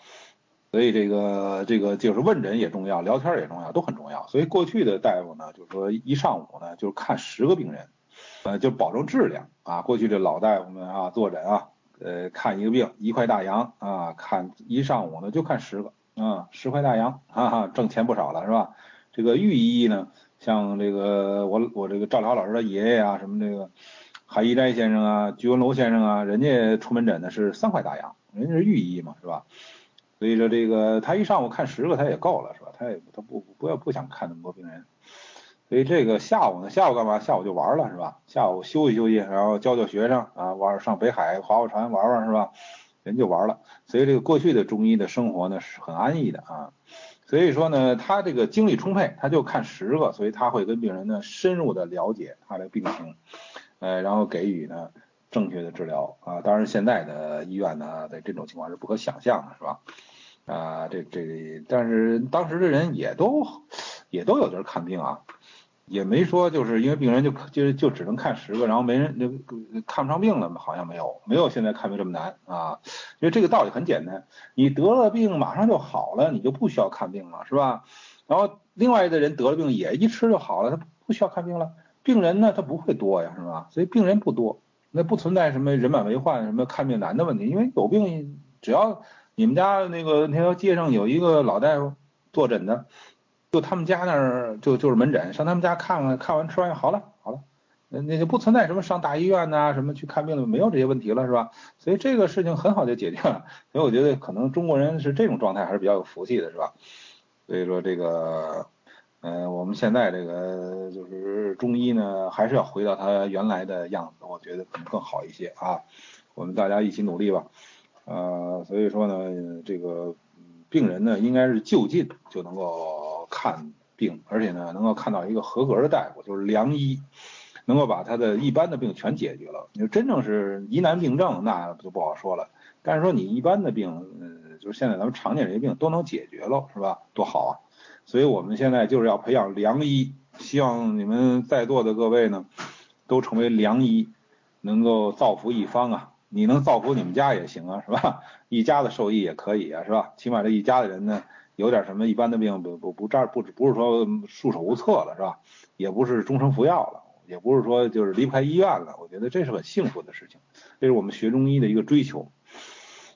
所以这个这个就是问诊也重要，聊天也重要，都很重要。所以过去的大夫呢，就是说一上午呢，就是看十个病人，呃，就保证质量啊。过去这老大夫们啊，坐诊啊。呃，看一个病一块大洋啊，看一上午呢就看十个啊，十块大洋，哈哈，挣钱不少了是吧？这个御医呢，像这个我我这个赵涛老师的爷爷啊，什么这个韩一斋先生啊，居文楼先生啊，人家出门诊呢是三块大洋，人家是御医嘛是吧？所以说这个他一上午看十个他也够了是吧？他也他不不要不想看那么多病人。所以这个下午呢，下午干嘛？下午就玩了是吧？下午休息休息，然后教教学生啊，玩上北海划划船玩玩是吧？人就玩了。所以这个过去的中医的生活呢是很安逸的啊。所以说呢，他这个精力充沛，他就看十个，所以他会跟病人呢深入的了解他的病情，呃，然后给予呢正确的治疗啊。当然现在的医院呢，在这种情况是不可想象的是吧？啊，这这，但是当时的人也都也都有地儿看病啊。也没说就是因为病人就就就只能看十个，然后没人就看不上病了嘛，好像没有，没有现在看病这么难啊。因为这个道理很简单，你得了病马上就好了，你就不需要看病了，是吧？然后另外的人得了病也一吃就好了，他不需要看病了。病人呢他不会多呀，是吧？所以病人不多，那不存在什么人满为患、什么看病难的问题，因为有病只要你们家那个那条街上有一个老大夫坐诊的。就他们家那儿就就是门诊，上他们家看看，看完吃完好了好了，那那就不存在什么上大医院呐，什么去看病的，没有这些问题了，是吧？所以这个事情很好就解决了。所以我觉得可能中国人是这种状态还是比较有福气的，是吧？所以说这个，呃，我们现在这个就是中医呢，还是要回到它原来的样子，我觉得可能更好一些啊。我们大家一起努力吧，呃，所以说呢，这个病人呢，应该是就近就能够。看病，而且呢，能够看到一个合格的大夫，就是良医，能够把他的一般的病全解决了。你说真正是疑难病症，那就不好说了。但是说你一般的病，呃，就是现在咱们常见这些病都能解决了，是吧？多好啊！所以我们现在就是要培养良医，希望你们在座的各位呢，都成为良医，能够造福一方啊！你能造福你们家也行啊，是吧？一家子受益也可以啊，是吧？起码这一家的人呢。有点什么一般的病不不不这儿不不是说束手无策了是吧？也不是终生服药了，也不是说就是离不开医院了。我觉得这是很幸福的事情，这是我们学中医的一个追求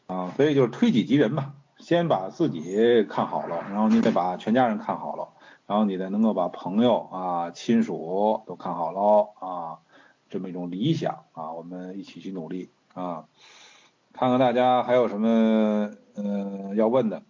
啊。所以就是推己及人吧，先把自己看好了，然后你得把全家人看好了，然后你得能够把朋友啊亲属都看好了啊，这么一种理想啊，我们一起去努力啊。看看大家还有什么嗯要问的。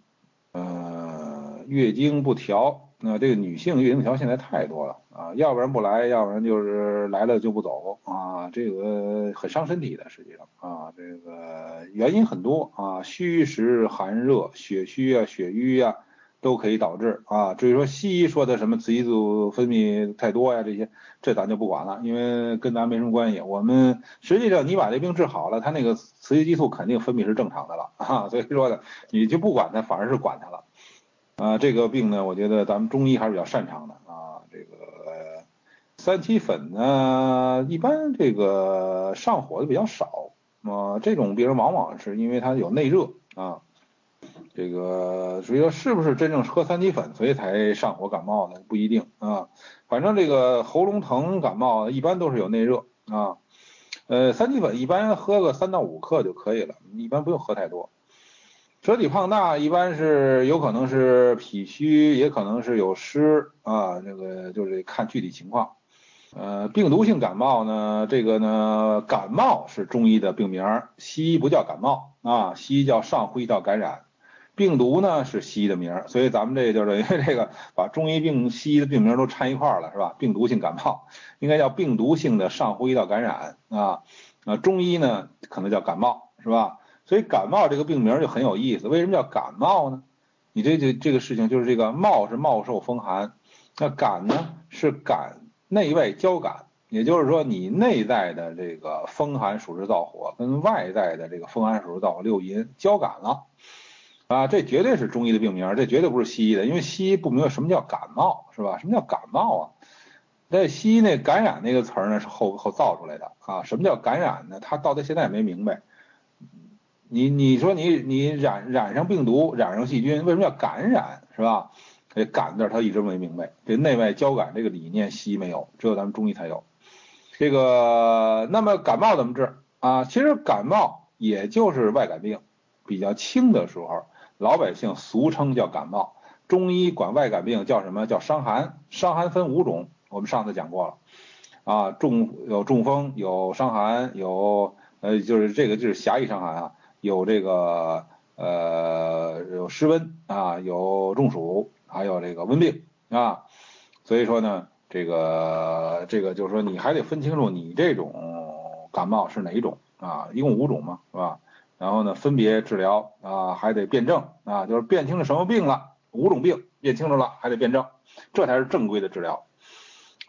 呃，月经不调，那这个女性月经条现在太多了啊，要不然不来，要不然就是来了就不走啊，这个很伤身体的，实际上啊，这个原因很多啊，虚实寒热、血虚啊、血瘀啊，都可以导致啊。至于说西医说的什么雌激素分泌太多呀，这些，这咱就不管了，因为跟咱没什么关系。我们实际上你把这病治好了，他那个。雌激素肯定分泌是正常的了啊，所以说呢，你就不管它，反而是管它了啊。这个病呢，我觉得咱们中医还是比较擅长的啊。这个三七粉呢，一般这个上火的比较少啊。这种病人往往是因为他有内热啊。这个所以说是不是真正喝三七粉，所以才上火感冒呢？不一定啊。反正这个喉咙疼感冒一般都是有内热啊。呃，三七粉一般喝个三到五克就可以了，一般不用喝太多。舌体胖大一般是有可能是脾虚，也可能是有湿啊，这个就是看具体情况。呃，病毒性感冒呢，这个呢，感冒是中医的病名，西医不叫感冒啊，西医叫上呼吸道感染。病毒呢是西医的名，所以咱们这就等于这个把中医病西医的病名都掺一块儿了，是吧？病毒性感冒应该叫病毒性的上呼吸道感染啊，啊，中医呢可能叫感冒，是吧？所以感冒这个病名就很有意思，为什么叫感冒呢？你这这这个事情就是这个冒是冒受风寒，那感呢是感内外交感，也就是说你内在的这个风寒暑湿燥火跟外在的这个风寒暑湿燥火六淫交感了。啊，这绝对是中医的病名，这绝对不是西医的，因为西医不明白什么叫感冒，是吧？什么叫感冒啊？在西医那感染那个词儿呢是后后造出来的啊。什么叫感染呢？他到他现在也没明白。你你说你你染染上病毒，染上细菌，为什么叫感染，是吧？这感字他一直没明白。这内外交感这个理念，西医没有，只有咱们中医才有。这个那么感冒怎么治啊？其实感冒也就是外感病，比较轻的时候。老百姓俗称叫感冒，中医管外感病叫什么叫伤寒？伤寒分五种，我们上次讲过了，啊，中有中风，有伤寒，有呃就是这个就是狭义伤寒啊，有这个呃有湿温啊，有中暑，还有这个温病啊，所以说呢，这个这个就是说你还得分清楚你这种感冒是哪一种啊，一共五种嘛，是吧？然后呢，分别治疗啊，还得辨证啊，就是辨清了什么病了，五种病辨清楚了，还得辨证，这才是正规的治疗。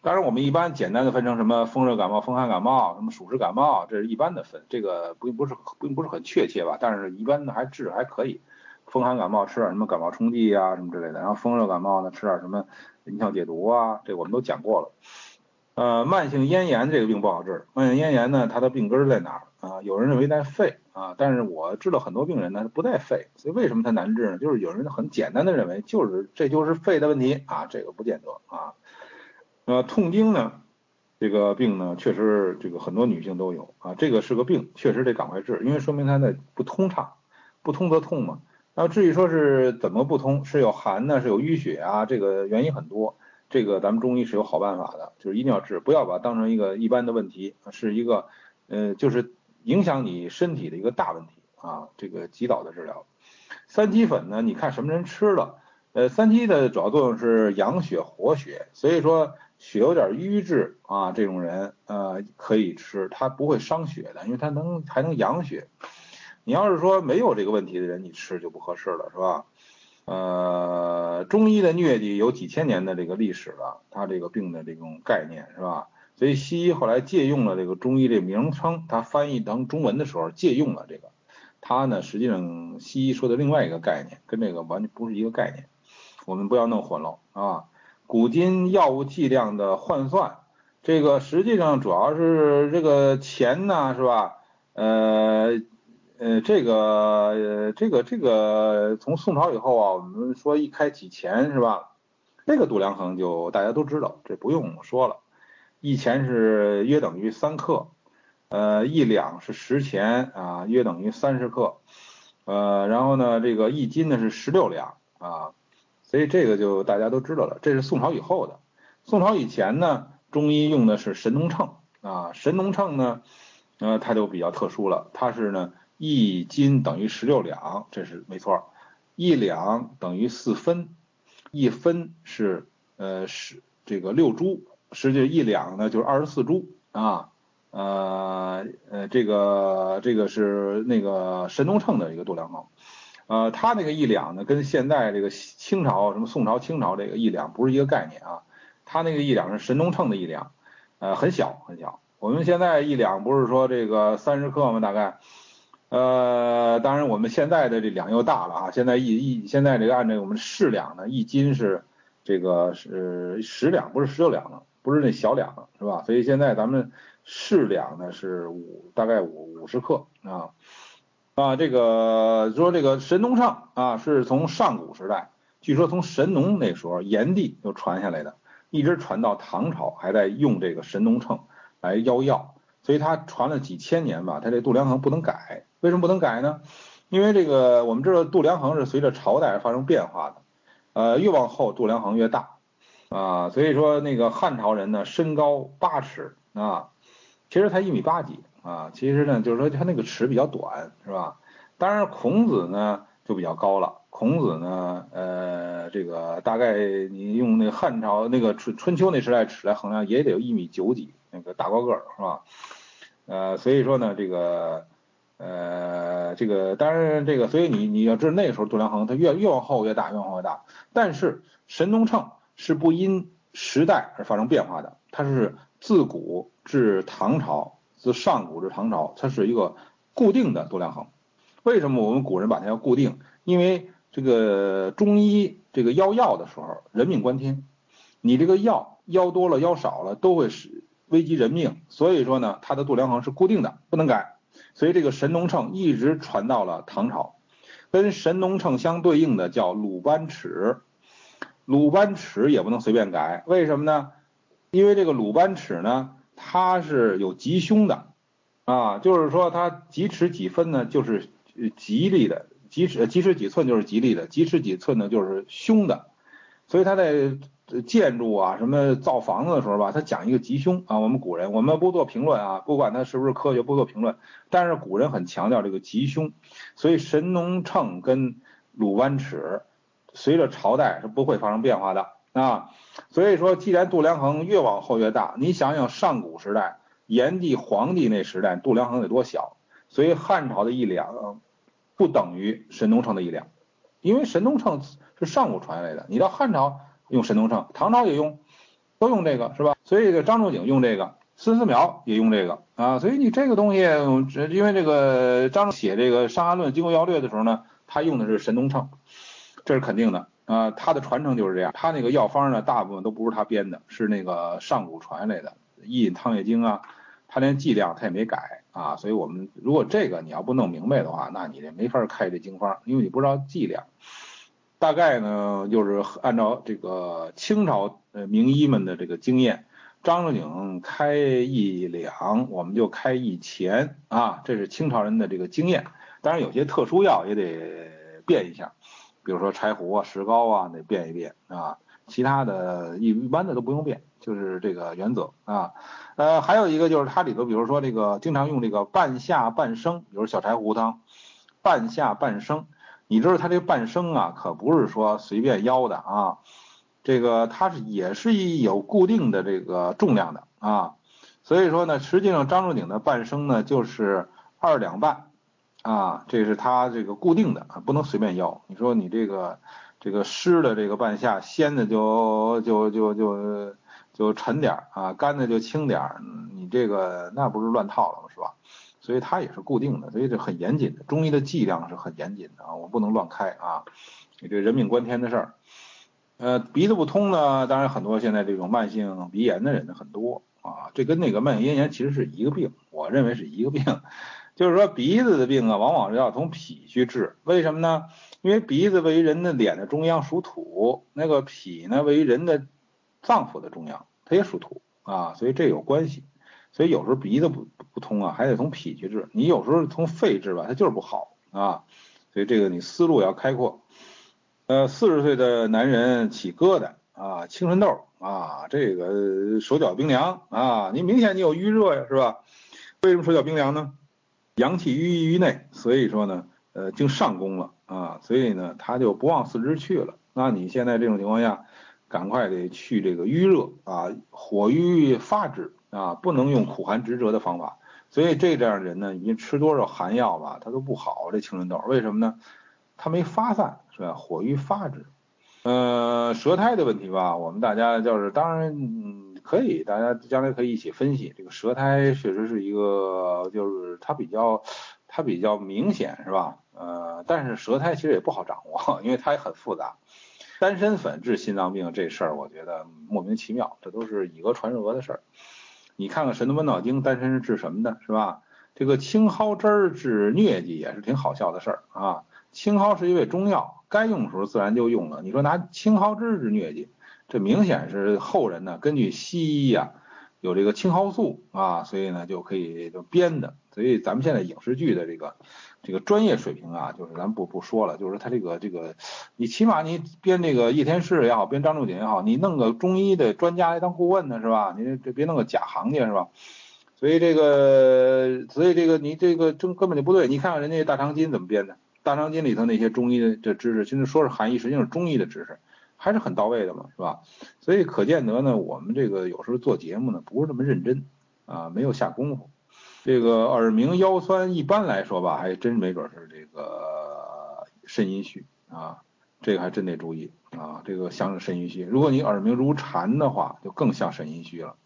当然，我们一般简单的分成什么风热感冒、风寒感冒、什么暑湿感冒，这是一般的分，这个不不是并不是很确切吧？但是一般的还治还可以。风寒感冒吃点什么感冒冲剂啊，什么之类的。然后风热感冒呢，吃点什么银翘解毒啊，这我们都讲过了。呃，慢性咽炎这个病不好治。慢性咽炎呢，它的病根在哪儿啊？有人认为在肺啊，但是我治了很多病人呢，不在肺。所以为什么它难治呢？就是有人很简单的认为，就是这就是肺的问题啊，这个不见得啊。呃，痛经呢，这个病呢，确实这个很多女性都有啊，这个是个病，确实得赶快治，因为说明它的不通畅，不通则痛嘛。那至于说是怎么不通，是有寒呢，是有淤血啊，这个原因很多。这个咱们中医是有好办法的，就是一定要治，不要把它当成一个一般的问题，是一个，呃，就是影响你身体的一个大问题啊。这个及早的治疗，三七粉呢，你看什么人吃了？呃，三七的主要作用是养血活血，所以说血有点瘀滞啊，这种人呃可以吃，它不会伤血的，因为它能还能养血。你要是说没有这个问题的人，你吃就不合适了，是吧？呃，中医的疟疾有几千年的这个历史了，它这个病的这种概念是吧？所以西医后来借用了这个中医这名称，它翻译成中文的时候借用了这个，它呢实际上西医说的另外一个概念，跟这个完全不是一个概念，我们不要弄混了啊。古今药物剂量的换算，这个实际上主要是这个钱呢是吧？呃。呃，这个，这个，这个，从宋朝以后啊，我们说一开几钱是吧？这个度量衡就大家都知道，这不用说了。一钱是约等于三克，呃，一两是十钱啊，约等于三十克，呃，然后呢，这个一斤呢是十六两啊，所以这个就大家都知道了。这是宋朝以后的，宋朝以前呢，中医用的是神农秤啊，神农秤呢，呃，它就比较特殊了，它是呢。一斤等于十六两，这是没错。一两等于四分，一分是呃十这个六铢，实际一两呢就是二十四铢啊。呃呃，这个这个是那个神农秤的一个度量衡。呃，它那个一两呢，跟现在这个清朝什么宋朝、清朝这个一两不是一个概念啊。它那个一两是神农秤的一两，呃，很小很小。我们现在一两不是说这个三十克吗？大概。呃，当然我们现在的这两又大了啊，现在一一现在这个按照我们适两呢，一斤是这个是十两，不是十六两了，不是那小两了，是吧？所以现在咱们适两呢是五大概五五十克啊啊，这个说这个神农秤啊是从上古时代，据说从神农那时候炎帝就传下来的，一直传到唐朝还在用这个神农秤来邀药。所以它传了几千年吧，它这度量衡不能改。为什么不能改呢？因为这个我们知道度量衡是随着朝代而发生变化的，呃，越往后度量衡越大啊。所以说那个汉朝人呢，身高八尺啊，其实才一米八几啊。其实呢，就是说他那个尺比较短，是吧？当然孔子呢，就比较高了。孔子呢，呃，这个大概你用那个汉朝那个春春秋那时代尺来衡量，也得有一米九几，那个大高个儿是吧？呃，所以说呢，这个，呃，这个当然这个，所以你你要知道那个时候度量衡它越越往后越大，越往后越大。但是神农秤是不因时代而发生变化的，它是自古至唐朝，自上古至唐朝，它是一个固定的度量衡。为什么我们古人把它要固定？因为这个中医这个药药的时候，人命关天，你这个药药多了，药少了，都会使。危及人命，所以说呢，它的度量衡是固定的，不能改。所以这个神农秤一直传到了唐朝，跟神农秤相对应的叫鲁班尺，鲁班尺也不能随便改，为什么呢？因为这个鲁班尺呢，它是有吉凶的啊，就是说它几尺几分呢，就是吉利的；几尺几尺几寸就是吉利的；几尺几寸呢，就是凶的。所以它在。建筑啊，什么造房子的时候吧，他讲一个吉凶啊。我们古人，我们不做评论啊，不管他是不是科学，不做评论。但是古人很强调这个吉凶，所以神农秤跟鲁班尺随着朝代是不会发生变化的啊。所以说，既然度量衡越往后越大，你想想上古时代，炎帝、黄帝那时代度量衡得多小？所以汉朝的一两不等于神农秤的一两，因为神农秤是上古传下来的，你到汉朝。用神农秤，唐朝也用，都用这个是吧？所以这个张仲景用这个，孙思邈也用这个啊。所以你这个东西，因为这个张写这个《伤寒论》《金匮要略》的时候呢，他用的是神农秤，这是肯定的啊。他的传承就是这样，他那个药方呢，大部分都不是他编的，是那个上古传下来的《伊尹汤液经》啊，他连剂量他也没改啊。所以我们如果这个你要不弄明白的话，那你这没法开这经方，因为你不知道剂量。大概呢，就是按照这个清朝呃名医们的这个经验，张仲景开一两，我们就开一钱啊，这是清朝人的这个经验。当然有些特殊药也得变一下，比如说柴胡啊、石膏啊，得变一变啊。其他的一一般的都不用变，就是这个原则啊。呃，还有一个就是它里头，比如说这个经常用这个半夏半生，比如小柴胡汤，半夏半生。你知道它这半生啊，可不是说随便腰的啊，这个它是也是有固定的这个重量的啊，所以说呢，实际上张仲景的半生呢就是二两半啊，这是它这个固定的啊，不能随便要。你说你这个这个湿的这个半夏，鲜的就就就就就沉点啊，干的就轻点你这个那不是乱套了吗？是吧？所以它也是固定的，所以这很严谨的。中医的剂量是很严谨的啊，我不能乱开啊，你这人命关天的事儿。呃，鼻子不通呢，当然很多现在这种慢性鼻炎的人呢很多啊，这跟那个慢性咽炎其实是一个病，我认为是一个病。就是说鼻子的病啊，往往是要从脾去治，为什么呢？因为鼻子位于人的脸的中央，属土；那个脾呢，位于人的脏腑的中央，它也属土啊，所以这有关系。所以有时候鼻子不不通啊，还得从脾去治。你有时候从肺治吧，它就是不好啊。所以这个你思路要开阔。呃，四十岁的男人起疙瘩啊，青春痘啊，这个手脚冰凉啊，你明显你有淤热呀，是吧？为什么手脚冰凉呢？阳气淤于内，所以说呢，呃，经上攻了啊，所以呢，他就不往四肢去了。那你现在这种情况下，赶快得去这个淤热啊，火瘀发之。啊，不能用苦寒直折的方法，所以这这样人呢，你吃多少寒药吧，他都不好。这青春痘为什么呢？他没发散，是吧？火瘀发之。呃，舌苔的问题吧，我们大家就是当然可以，大家将来可以一起分析。这个舌苔确实是一个，就是它比较它比较明显，是吧？呃，但是舌苔其实也不好掌握，因为它也很复杂。丹参粉治心脏病这事儿，我觉得莫名其妙，这都是以讹传讹的事儿。你看看《神农本草经》，丹参是治什么的，是吧？这个青蒿汁儿治疟疾也是挺好笑的事儿啊。青蒿是一味中药，该用的时候自然就用了。你说拿青蒿汁治疟疾，这明显是后人呢根据西医呀有这个青蒿素啊，所以呢就可以就编的。所以咱们现在影视剧的这个。这个专业水平啊，就是咱不不说了，就是他这个这个，你起码你编这个叶天士也好，编张仲景也好，你弄个中医的专家来当顾问呢，是吧？你这别弄个假行家，是吧？所以这个，所以这个你这个真根本就不对。你看看人家大长今怎么编的大肠经里头那些中医的这知识，其实说是含义，实际上是中医的知识，还是很到位的嘛，是吧？所以可见得呢，我们这个有时候做节目呢，不是那么认真啊，没有下功夫。这个耳鸣腰酸，一般来说吧，还真没准是这个 肾阴虚啊，这个还真得注意啊，这个像是肾阴虚。如果你耳鸣如蝉的话，就更像肾阴虚了。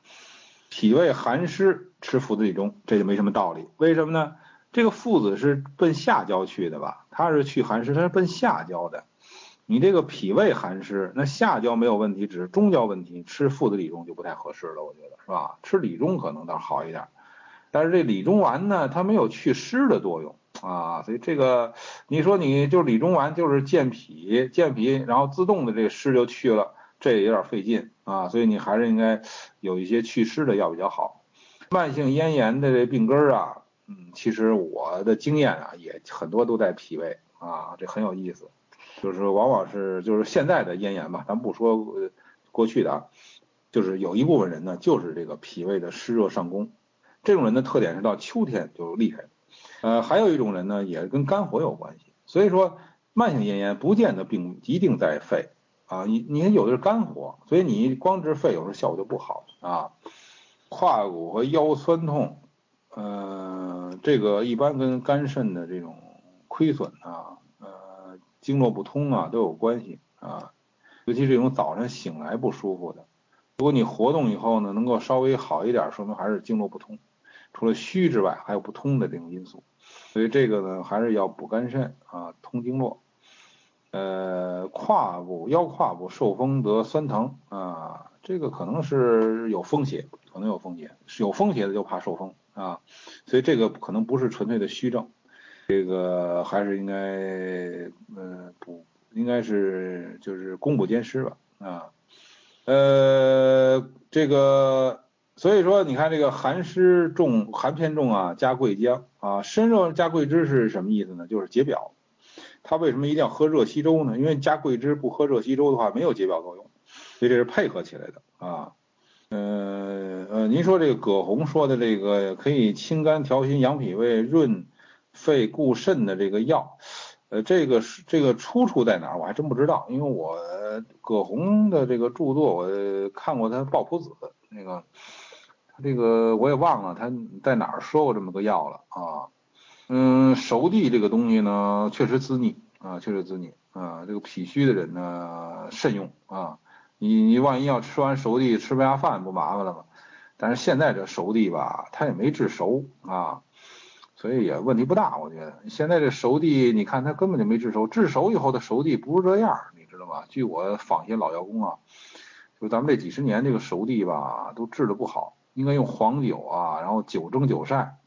脾胃寒湿，吃附子理中，这就没什么道理。为什么呢？这个附子是奔下焦去的吧？它是去寒湿，它是奔下焦的。你这个脾胃寒湿，那下焦没有问题，只是中焦问题。吃附子理中就不太合适了，我觉得是吧？吃理中可能倒好一点，但是这理中丸呢，它没有祛湿的作用啊。所以这个你说你就理中丸就是健脾，健脾，然后自动的这个湿就去了。这也有点费劲啊，所以你还是应该有一些祛湿的药比较好。慢性咽炎的这病根啊，嗯，其实我的经验啊，也很多都在脾胃啊，这很有意思。就是往往是就是现在的咽炎吧，咱不说过去的啊，就是有一部分人呢，就是这个脾胃的湿热上攻。这种人的特点是到秋天就厉害。呃，还有一种人呢，也跟肝火有关系。所以说，慢性咽炎不见得病一定在肺。啊，你你看有的是肝火，所以你光治肺有时候效果就不好啊。胯骨和腰酸痛，呃，这个一般跟肝肾的这种亏损啊，经络不通啊都有关系啊。尤其这种早晨醒来不舒服的，如果你活动以后呢，能够稍微好一点，说明还是经络不通。除了虚之外，还有不通的这种因素，所以这个呢还是要补肝肾啊，通经络。呃，胯部、腰胯部受风得酸疼啊，这个可能是有风邪，可能有风邪，有风邪的就怕受风啊，所以这个可能不是纯粹的虚症，这个还是应该呃补，应该是就是攻补兼施吧啊，呃，这个所以说你看这个寒湿重、寒偏重啊，加桂姜啊，身热加桂枝是什么意思呢？就是解表。他为什么一定要喝热稀粥呢？因为加桂枝不喝热稀粥的话，没有解表作用，所以这是配合起来的啊。呃呃，您说这个葛洪说的这个可以清肝调心、养脾胃、润肺固肾的这个药，呃，这个是这个出处在哪儿？我还真不知道，因为我葛洪的这个著作我看过他《抱朴子》那个，他这个我也忘了他在哪儿说过这么个药了啊。嗯，熟地这个东西呢，确实滋腻啊，确实滋腻啊。这个脾虚的人呢，慎用啊。你你万一要吃完熟地吃不下饭，不麻烦了吗？但是现在这熟地吧，它也没治熟啊，所以也问题不大，我觉得。现在这熟地，你看它根本就没治熟，治熟以后的熟地不是这样，你知道吗？据我访一些老药工啊，就咱们这几十年这个熟地吧，都治的不好，应该用黄酒啊，然后久蒸久晒。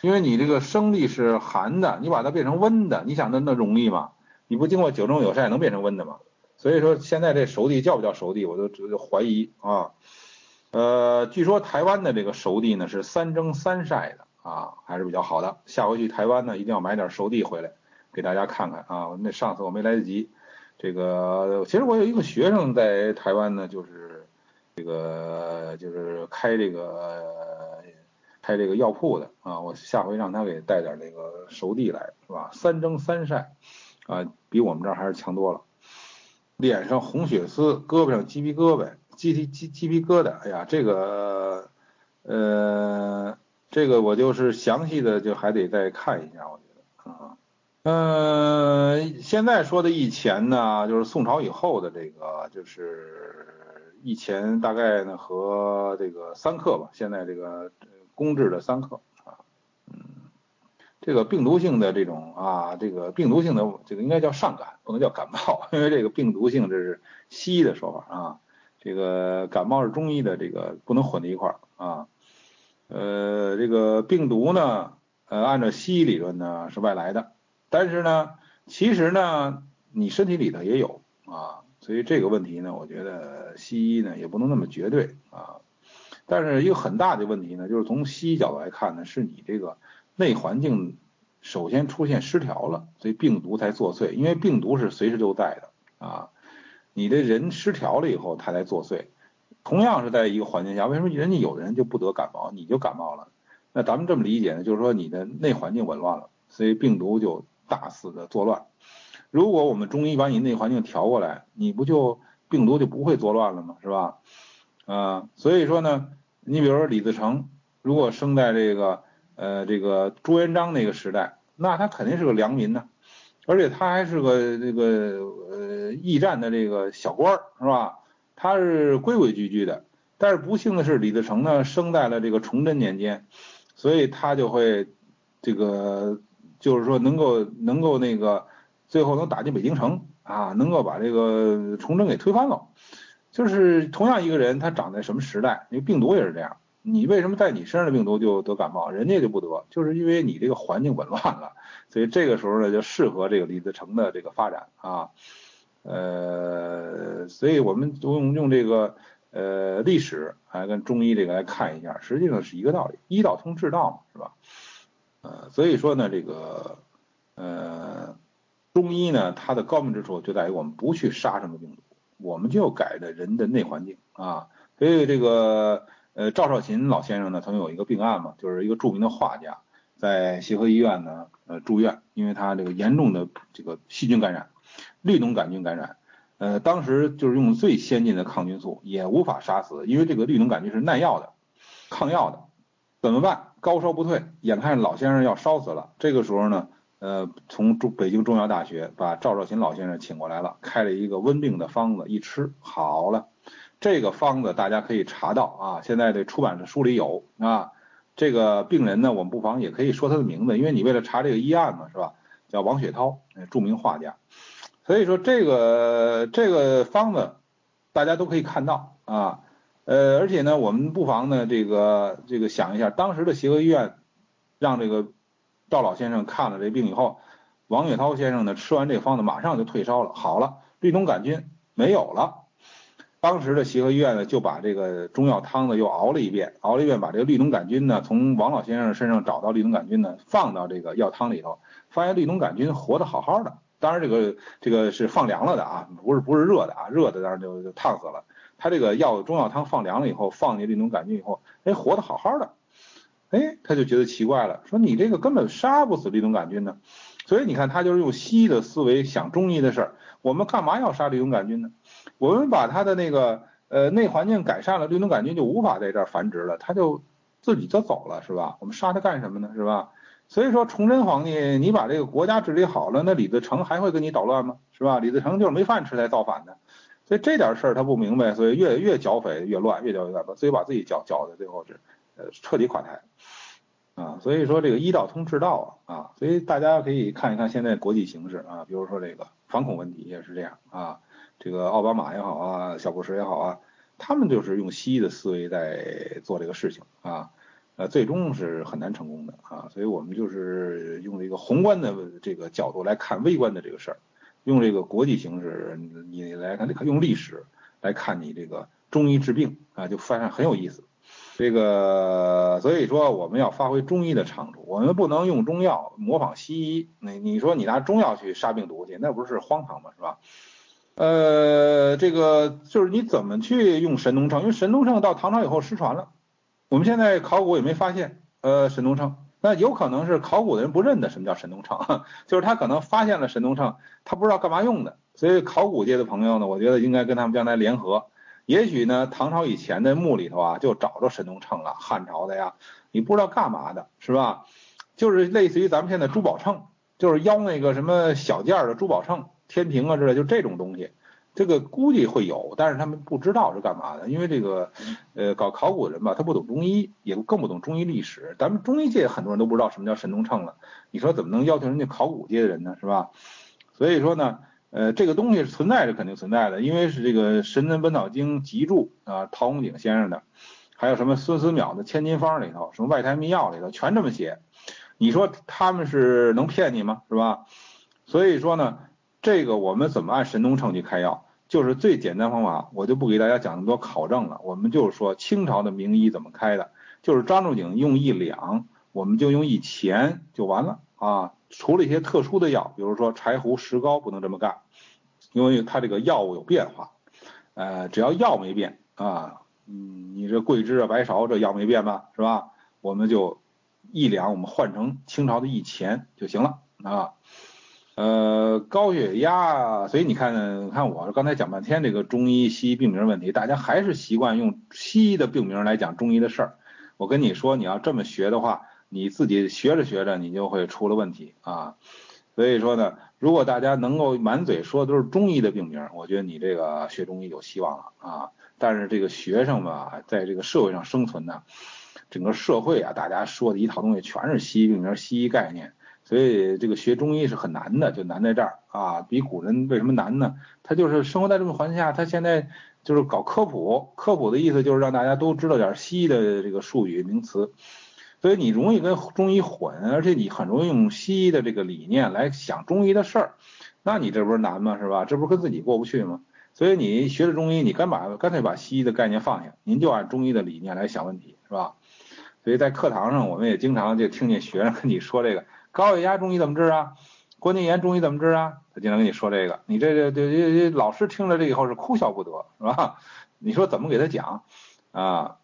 因为你这个生地是寒的，你把它变成温的，你想那那容易吗？你不经过久蒸久晒能变成温的吗？所以说现在这熟地叫不叫熟地，我都就怀疑啊。呃，据说台湾的这个熟地呢是三蒸三晒的啊，还是比较好的。下回去台湾呢，一定要买点熟地回来给大家看看啊。那上次我没来得及，这个其实我有一个学生在台湾呢，就是这个就是开这个。开这个药铺的啊，我下回让他给带点那个熟地来，是吧？三蒸三晒，啊，比我们这儿还是强多了。脸上红血丝，胳膊上鸡皮疙瘩，鸡皮鸡鸡皮疙瘩，哎呀，这个，呃，这个我就是详细的就还得再看一下，我觉得啊，嗯，现在说的以前呢，就是宋朝以后的这个，就是以前大概呢和这个三克吧，现在这个。公制的三克啊，嗯，这个病毒性的这种啊，这个病毒性的这个应该叫上感，不能叫感冒，因为这个病毒性这是西医的说法啊，这个感冒是中医的，这个不能混在一块儿啊。呃，这个病毒呢，呃，按照西医理论呢是外来的，但是呢，其实呢你身体里头也有啊，所以这个问题呢，我觉得西医呢也不能那么绝对啊。但是一个很大的问题呢，就是从西医角度来看呢，是你这个内环境首先出现失调了，所以病毒才作祟。因为病毒是随时都在的啊，你的人失调了以后，它才作祟。同样是在一个环境下，为什么人家有的人就不得感冒，你就感冒了？那咱们这么理解呢，就是说你的内环境紊乱了，所以病毒就大肆的作乱。如果我们中医把你内环境调过来，你不就病毒就不会作乱了吗？是吧？啊，所以说呢，你比如说李自成，如果生在这个呃这个朱元璋那个时代，那他肯定是个良民呢，而且他还是个这个呃驿站的这个小官儿，是吧？他是规规矩矩的。但是不幸的是，李自成呢生在了这个崇祯年间，所以他就会这个就是说能够能够那个最后能打进北京城啊，能够把这个崇祯给推翻了。就是同样一个人，他长在什么时代？那病毒也是这样，你为什么在你身上的病毒就得感冒，人家就不得？就是因为你这个环境紊乱了，所以这个时候呢就适合这个李自成的这个发展啊。呃，所以我们用用这个呃历史还跟中医这个来看一下，实际上是一个道理，医道通治道嘛，是吧？呃，所以说呢，这个呃中医呢，它的高明之处就在于我们不去杀什么病毒。我们就改的人的内环境啊，所以这个呃赵少勤老先生呢，曾有一个病案嘛，就是一个著名的画家在协和医院呢呃住院，因为他这个严重的这个细菌感染，绿脓杆菌感染，呃当时就是用最先进的抗菌素也无法杀死，因为这个绿脓杆菌是耐药的，抗药的，怎么办？高烧不退，眼看老先生要烧死了，这个时候呢。呃，从中北京中医药大学把赵少勤老先生请过来了，开了一个温病的方子，一吃好了。这个方子大家可以查到啊，现在这出版的书里有啊。这个病人呢，我们不妨也可以说他的名字，因为你为了查这个医案嘛，是吧？叫王雪涛，著名画家。所以说这个这个方子大家都可以看到啊。呃，而且呢，我们不妨呢，这个这个想一下，当时的协和医院让这个。赵老先生看了这病以后，王月涛先生呢吃完这方子马上就退烧了，好了，绿脓杆菌没有了。当时的协和医院呢就把这个中药汤呢又熬了一遍，熬了一遍把这个绿脓杆菌呢从王老先生身上找到绿脓杆菌呢放到这个药汤里头，发现绿脓杆菌活得好好的。当然这个这个是放凉了的啊，不是不是热的啊，热的当然就就烫死了。他这个药中药汤放凉了以后，放进绿脓杆菌以后，哎，活得好好的。哎，他就觉得奇怪了，说你这个根本杀不死绿脓杆菌呢，所以你看他就是用西医的思维想中医的事儿，我们干嘛要杀绿脓杆菌呢？我们把他的那个呃内环境改善了，绿脓杆菌就无法在这儿繁殖了，他就自己就走了，是吧？我们杀它干什么呢？是吧？所以说崇祯皇帝，你把这个国家治理好了，那李自成还会跟你捣乱吗？是吧？李自成就是没饭吃才造反的，所以这点事儿他不明白，所以越越剿匪越乱，越剿越乱，把所以把自己剿剿的最后是呃彻底垮台。啊，所以说这个医道通治道啊，啊，所以大家可以看一看现在国际形势啊，比如说这个反恐问题也是这样啊，这个奥巴马也好啊，小布什也好啊，他们就是用西医的思维在做这个事情啊，呃，最终是很难成功的啊，所以我们就是用了一个宏观的这个角度来看微观的这个事儿，用这个国际形势你来看，用历史来看你这个中医治病啊，就发现很有意思。这个，所以说我们要发挥中医的长处，我们不能用中药模仿西医。那你说你拿中药去杀病毒去，那不是荒唐吗？是吧？呃，这个就是你怎么去用神农尝？因为神农尝到唐朝以后失传了，我们现在考古也没发现。呃，神农秤，那有可能是考古的人不认得什么叫神农秤，就是他可能发现了神农秤，他不知道干嘛用的。所以考古界的朋友呢，我觉得应该跟他们将来联合。也许呢，唐朝以前的墓里头啊，就找着神农秤了。汉朝的呀，你不知道干嘛的，是吧？就是类似于咱们现在珠宝秤，就是腰那个什么小件的珠宝秤、天平啊之类，就这种东西。这个估计会有，但是他们不知道是干嘛的，因为这个呃搞考古的人吧，他不懂中医，也更不懂中医历史。咱们中医界很多人都不知道什么叫神农秤了，你说怎么能要求人家考古界的人呢？是吧？所以说呢。呃，这个东西是存在是肯定存在的，因为是这个《神农本草经集注》啊，陶弘景先生的，还有什么孙思邈的《千金方》里头，什么《外台秘要》里头，全这么写。你说他们是能骗你吗？是吧？所以说呢，这个我们怎么按神农秤去开药，就是最简单方法。我就不给大家讲那么多考证了，我们就是说清朝的名医怎么开的，就是张仲景用一两，我们就用一钱就完了啊。除了一些特殊的药，比如说柴胡、石膏，不能这么干，因为它这个药物有变化。呃，只要药没变啊，嗯，你这桂枝啊、白芍这药没变吧，是吧？我们就一两，我们换成清朝的一钱就行了啊。呃高血压，所以你看看我刚才讲半天这个中医西医病名问题，大家还是习惯用西医的病名来讲中医的事儿。我跟你说，你要这么学的话，你自己学着学着你就会出了问题啊。所以说呢，如果大家能够满嘴说都是中医的病名，我觉得你这个学中医有希望了啊。但是这个学生吧，在这个社会上生存呢，整个社会啊，大家说的一套东西全是西医病名、西医概念。所以这个学中医是很难的，就难在这儿啊！比古人为什么难呢？他就是生活在这种环境下，他现在就是搞科普，科普的意思就是让大家都知道点西医的这个术语名词，所以你容易跟中医混，而且你很容易用西医的这个理念来想中医的事儿，那你这不是难吗？是吧？这不是跟自己过不去吗？所以你学了中医，你干把干脆把西医的概念放下，您就按中医的理念来想问题，是吧？所以在课堂上，我们也经常就听见学生跟你说这个。高血压中医怎么治啊？关节炎中医怎么治啊？他经常跟你说这个，你这这这这老师听了这以后是哭笑不得，是吧？你说怎么给他讲啊？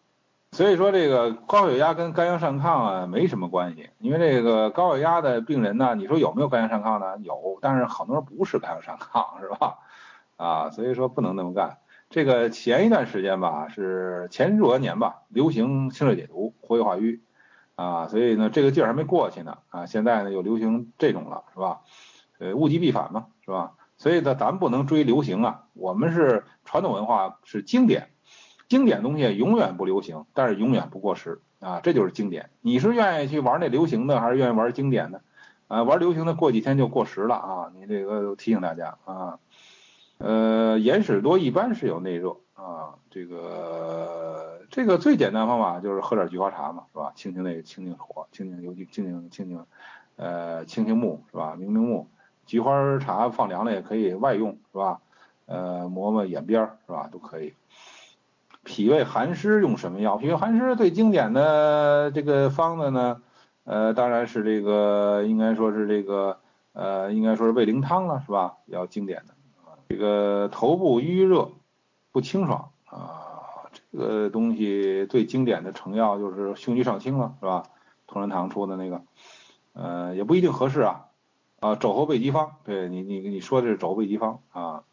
所以说这个高血压跟肝阳上亢啊没什么关系，因为这个高血压的病人呢，你说有没有肝阳上亢呢？有，但是很多人不是肝阳上亢，是吧？啊，所以说不能那么干。这个前一段时间吧，是前若干年吧，流行清热解毒、活血化瘀。啊，所以呢，这个劲儿还没过去呢，啊，现在呢又流行这种了，是吧？呃，物极必反嘛，是吧？所以呢，咱不能追流行啊，我们是传统文化，是经典，经典东西永远不流行，但是永远不过时啊，这就是经典。你是愿意去玩那流行的，还是愿意玩经典的？啊，玩流行的过几天就过时了啊，你这个提醒大家啊。呃，眼屎多一般是有内热啊，这个这个最简单方法就是喝点菊花茶嘛，是吧？清清那个清清火，清清尤其清清清清，呃，清清目是吧？明明目，菊花茶放凉了也可以外用是吧？呃，磨磨眼边是吧？都可以。脾胃寒湿用什么药？脾胃寒湿最经典的这个方子呢，呃，当然是这个应该说是这个呃，应该说是胃灵汤了是吧？比较经典的。这个头部淤热不清爽啊，这个东西最经典的成药就是胸肌上清了，是吧？同仁堂出的那个，呃，也不一定合适啊啊，肘后备急方，对你你你说的是肘后备急方啊，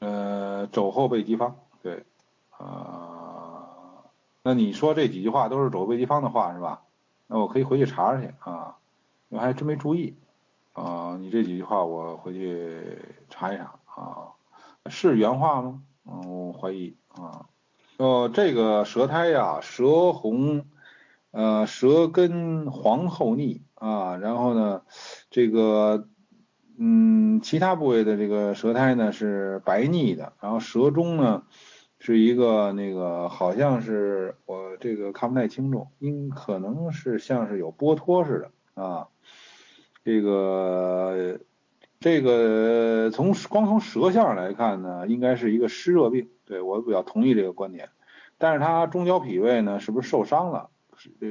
呃，肘后备急方，对啊，那你说这几句话都是肘后备急方的话是吧？那我可以回去查查去啊，我还真没注意啊，你这几句话我回去查一查。啊，是原话吗？嗯，我怀疑啊。哦，这个舌苔呀，舌红，呃，舌根黄厚腻啊。然后呢，这个，嗯，其他部位的这个舌苔呢是白腻的。然后舌中呢是一个那个，好像是我这个看不太清楚，应可能是像是有剥脱似的啊。这个。这个从光从舌象来看呢，应该是一个湿热病，对我比较同意这个观点。但是它中焦脾胃呢，是不是受伤了？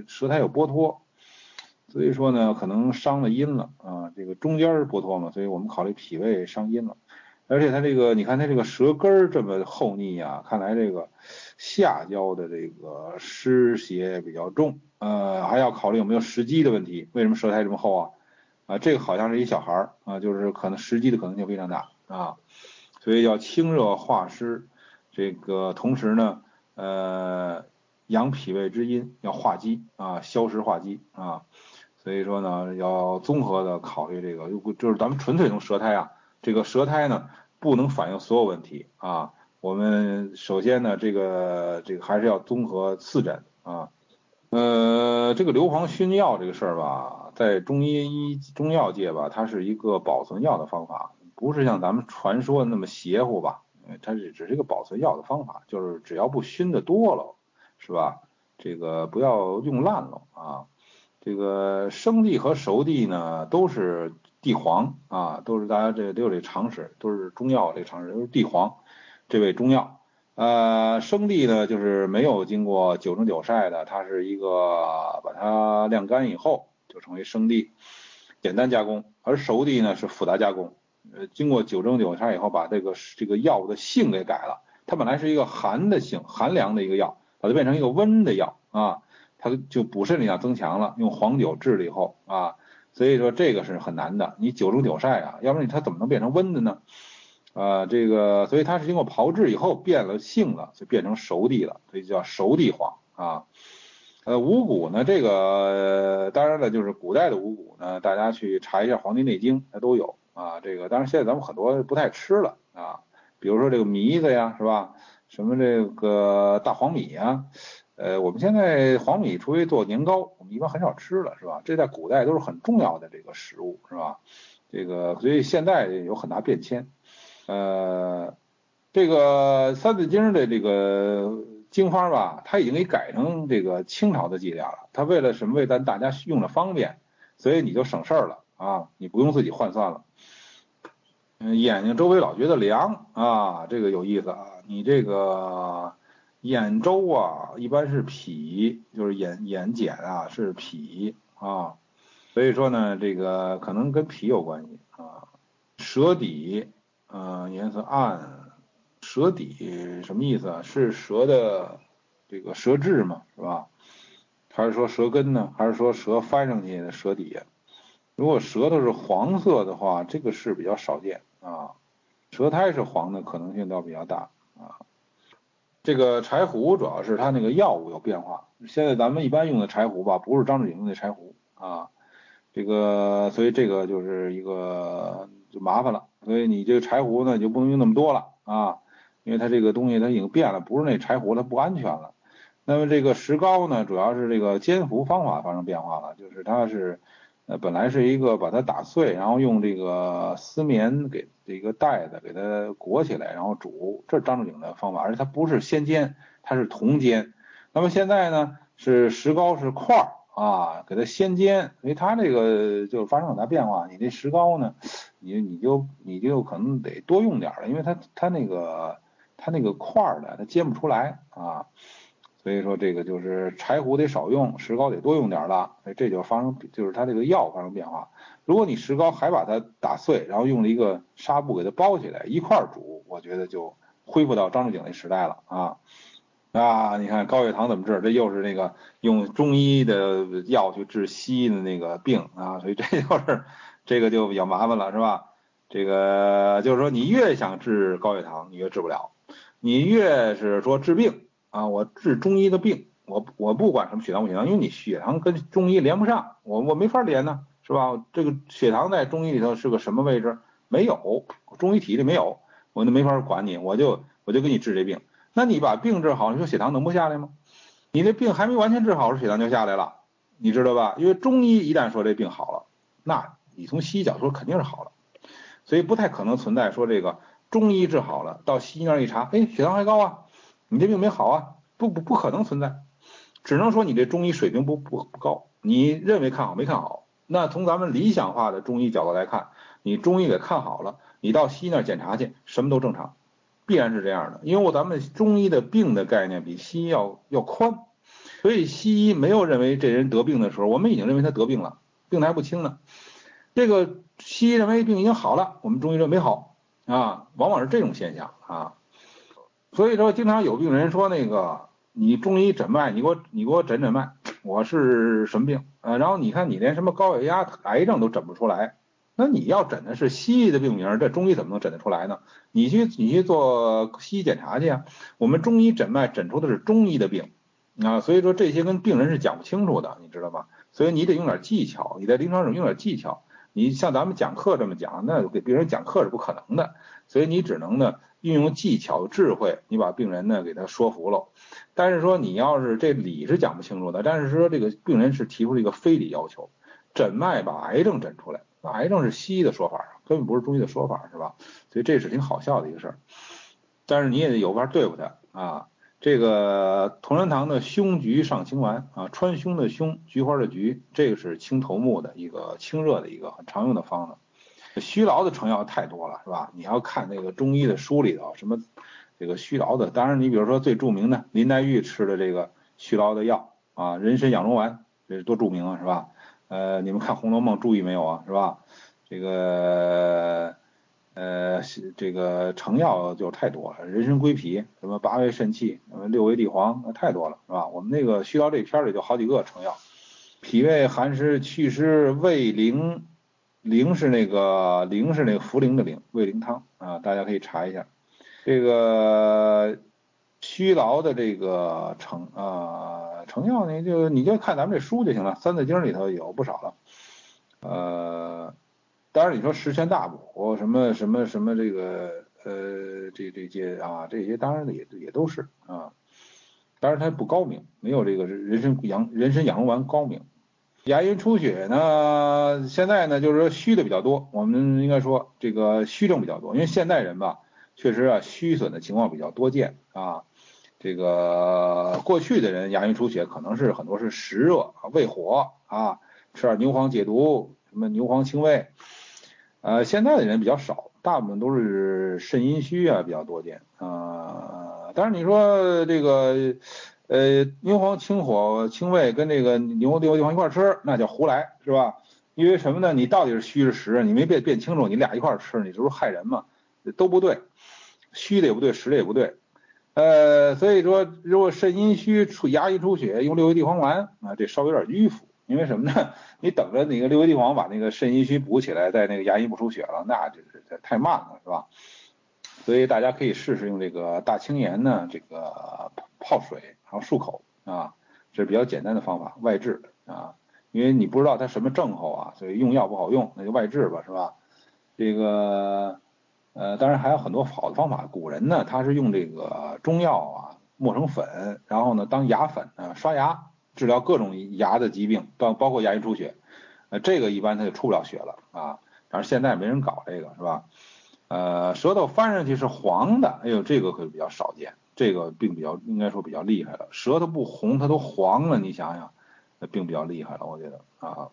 舌苔有剥脱，所以说呢，可能伤了阴了啊。这个中间剥脱嘛，所以我们考虑脾胃伤阴了。而且它这个，你看它这个舌根这么厚腻啊，看来这个下焦的这个湿邪比较重，呃，还要考虑有没有食积的问题。为什么舌苔这么厚啊？啊，这个好像是一小孩儿啊，就是可能食积的可能性非常大啊，所以要清热化湿，这个同时呢，呃，养脾胃之阴，要化积啊，消食化积啊，所以说呢，要综合的考虑这个，就是咱们纯粹从舌苔啊，这个舌苔呢不能反映所有问题啊，我们首先呢，这个这个还是要综合四诊啊。呃，这个硫磺熏药这个事儿吧，在中医医中药界吧，它是一个保存药的方法，不是像咱们传说的那么邪乎吧？它是只是一个保存药的方法，就是只要不熏的多了，是吧？这个不要用烂了啊。这个生地和熟地呢，都是地黄啊，都是大家这都有这常识，都是中药这常识，都是地黄这味中药。呃，生地呢，就是没有经过九蒸九晒的，它是一个把它晾干以后就成为生地，简单加工；而熟地呢是复杂加工，呃，经过九蒸九晒以后，把这个这个药物的性给改了，它本来是一个寒的性，寒凉的一个药，把它变成一个温的药啊，它就补肾力量增强了，用黄酒治了以后啊，所以说这个是很难的，你九蒸九晒啊，要不然它怎么能变成温的呢？啊，这个所以它是经过炮制以后变了性了，就变成熟地了，所以叫熟地黄啊。呃，五谷呢，这个当然了，就是古代的五谷呢，大家去查一下《黄帝内经》，它都有啊。这个当然现在咱们很多不太吃了啊，比如说这个糜子呀，是吧？什么这个大黄米呀？呃，我们现在黄米除非做年糕，我们一般很少吃了，是吧？这在古代都是很重要的这个食物，是吧？这个所以现在有很大变迁。呃，这个《三字经》的这个经方吧，它已经给改成这个清朝的伎俩了。它为了什么？为咱大家用着方便，所以你就省事儿了啊，你不用自己换算了。嗯，眼睛周围老觉得凉啊，这个有意思啊，你这个。眼周啊，一般是脾，就是眼眼睑啊是脾啊，所以说呢，这个可能跟脾有关系啊。舌底，嗯，颜色暗，舌底什么意思啊？是舌的这个舌质嘛，是吧？还是说舌根呢？还是说舌翻上去的舌底？如果舌头是黄色的话，这个是比较少见啊。舌苔是黄的可能性倒比较大啊。这个柴胡主要是它那个药物有变化。现在咱们一般用的柴胡吧，不是张志景用的柴胡啊。这个，所以这个就是一个就麻烦了。所以你这个柴胡呢，就不能用那么多了啊，因为它这个东西它已经变了，不是那柴胡它不安全了。那么这个石膏呢，主要是这个煎服方法发生变化了，就是它是。呃，本来是一个把它打碎，然后用这个丝棉给这个袋子给它裹起来，然后煮，这是张仲景的方法，而且它不是先煎，它是同煎。那么现在呢，是石膏是块儿啊，给它先煎，所以它这个就发生很大变化。你这石膏呢，你你就你就可能得多用点了，因为它它那个它那个块儿的它煎不出来啊。所以说这个就是柴胡得少用，石膏得多用点了，所以这就发生就是它这个药发生变化。如果你石膏还把它打碎，然后用了一个纱布给它包起来一块儿煮，我觉得就恢复到张仲景那时代了啊啊！你看高血糖怎么治？这又是那个用中医的药去治西医的那个病啊，所以这就是 这个就比较麻烦了，是吧？这个就是说你越想治高血糖，你越治不了；你越是说治病。啊，我治中医的病，我我不管什么血糖不血糖，因为你血糖跟中医连不上，我我没法连呢，是吧？这个血糖在中医里头是个什么位置？没有，中医体里没有，我就没法管你，我就我就给你治这病。那你把病治好，你说血糖能不下来吗？你这病还没完全治好，血糖就下来了，你知道吧？因为中医一旦说这病好了，那你从西医角度说肯定是好了，所以不太可能存在说这个中医治好了，到西医那儿一查，哎，血糖还高啊。你这病没好啊？不不不可能存在，只能说你这中医水平不不不高。你认为看好没看好？那从咱们理想化的中医角度来看，你中医给看好了，你到西医那儿检查去，什么都正常，必然是这样的。因为咱们中医的病的概念比西医要要宽，所以西医没有认为这人得病的时候，我们已经认为他得病了，病的还不轻呢。这个西医认为病已经好了，我们中医认为没好啊，往往是这种现象啊。所以说，经常有病人说那个，你中医诊脉，你给我你给我诊诊脉，我是什么病？啊，然后你看你连什么高血压、癌症都诊不出来，那你要诊的是西医的病名，这中医怎么能诊得出来呢？你去你去做西医检查去啊，我们中医诊脉诊出的是中医的病啊，所以说这些跟病人是讲不清楚的，你知道吗？所以你得用点技巧，你在临床上用点技巧。你像咱们讲课这么讲，那给病人讲课是不可能的，所以你只能呢运用技巧智慧，你把病人呢给他说服了。但是说你要是这理是讲不清楚的，但是说这个病人是提出了一个非理要求，诊脉把癌症诊出来，那癌症是西医的说法，根本不是中医的说法，是吧？所以这是挺好笑的一个事儿。但是你也得有法对付他啊。这个同仁堂的胸菊上清丸啊，川芎的芎，菊花的菊，这个是清头目的一个清热的一个很常用的方子。虚劳的成药太多了，是吧？你要看那个中医的书里头，什么这个虚劳的，当然你比如说最著名的林黛玉吃的这个虚劳的药啊，人参养荣丸，这是多著名啊，是吧？呃，你们看《红楼梦》注意没有啊，是吧？这个。呃，这个成药就太多了，人参归脾，什么八味肾气，什么六味地黄，那太多了，是吧？我们那个虚劳这篇里就好几个成药，脾胃寒湿祛湿胃灵，灵是那个灵是那个茯苓的苓，胃灵汤啊，大家可以查一下。这个虚劳的这个成啊成药，呢就你就看咱们这书就行了，《三字经》里头有不少了。呃，当然你说十全大补什么什么什么这个呃这这些啊这些当然也也都是啊。当然它不高明，没有这个人参养人参养荣丸高明。牙龈出血呢，现在呢就是说虚的比较多，我们应该说这个虚症比较多，因为现代人吧，确实啊虚损的情况比较多见啊。这个过去的人牙龈出血可能是很多是湿热胃火啊，吃点牛黄解毒，什么牛黄清胃。呃，现在的人比较少，大部分都是肾阴虚啊比较多见啊。但是你说这个，呃，牛黄清火清胃，跟这个牛黄地黄一块吃，那叫胡来，是吧？因为什么呢？你到底是虚是实？你没辨辨清楚，你俩一块吃，你这不是害人吗？都不对，虚的也不对，实的也不对。呃，所以说，如果肾阴虚出牙龈出血，用六味地黄丸啊，这稍微有点迂腐。因为什么呢？你等着那个六味地黄把那个肾阴虚补起来，在那个牙龈不出血了，那就是太慢了，是吧？所以大家可以试试用这个大青盐呢，这个泡水，然后漱口啊，这是比较简单的方法，外治啊。因为你不知道它什么症候啊，所以用药不好用，那就外治吧，是吧？这个呃，当然还有很多好的方法。古人呢，他是用这个中药啊磨成粉，然后呢当牙粉呢刷牙，治疗各种牙的疾病，包包括牙龈出血。呃，这个一般它就出不了血了啊。但是现在没人搞这个，是吧？呃，舌头翻上去是黄的，哎呦，这个可比较少见，这个病比较应该说比较厉害了。舌头不红，它都黄了，你想想，那病比较厉害了，我觉得啊。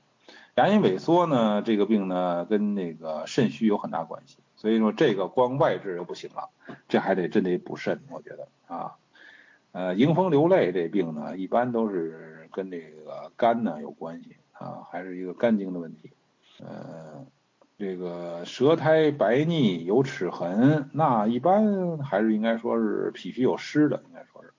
牙龈萎缩呢，这个病呢跟那个肾虚有很大关系，所以说这个光外治又不行了，这还得真得补肾，我觉得啊。呃，迎风流泪这病呢，一般都是跟这个肝呢有关系啊，还是一个肝经的问题，呃。这个舌苔白腻有齿痕，那一般还是应该说是脾虚有湿的，应该说是。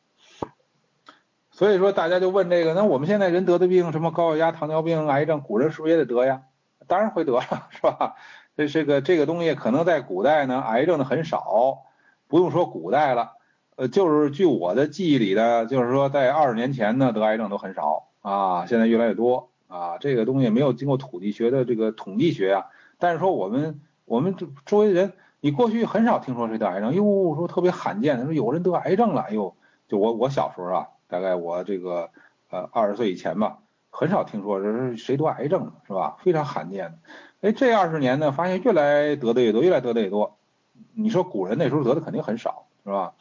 所以说大家就问这个，那我们现在人得的病，什么高血压、糖尿病、癌症，古人是不是也得得呀？当然会得了，是吧？这这个这个东西可能在古代呢，癌症的很少，不用说古代了，呃，就是据我的记忆里的，就是说在二十年前呢，得癌症都很少啊，现在越来越多啊，这个东西没有经过统计学的这个统计学啊。但是说我们我们周围人，你过去很少听说谁得癌症，哟，说特别罕见，他说有人得癌症了，哎呦，就我我小时候啊，大概我这个呃二十岁以前吧，很少听说这是谁得癌症，是吧？非常罕见的。哎，这二十年呢，发现越来得的越多，越来得的越多。你说古人那时候得的肯定很少，是吧？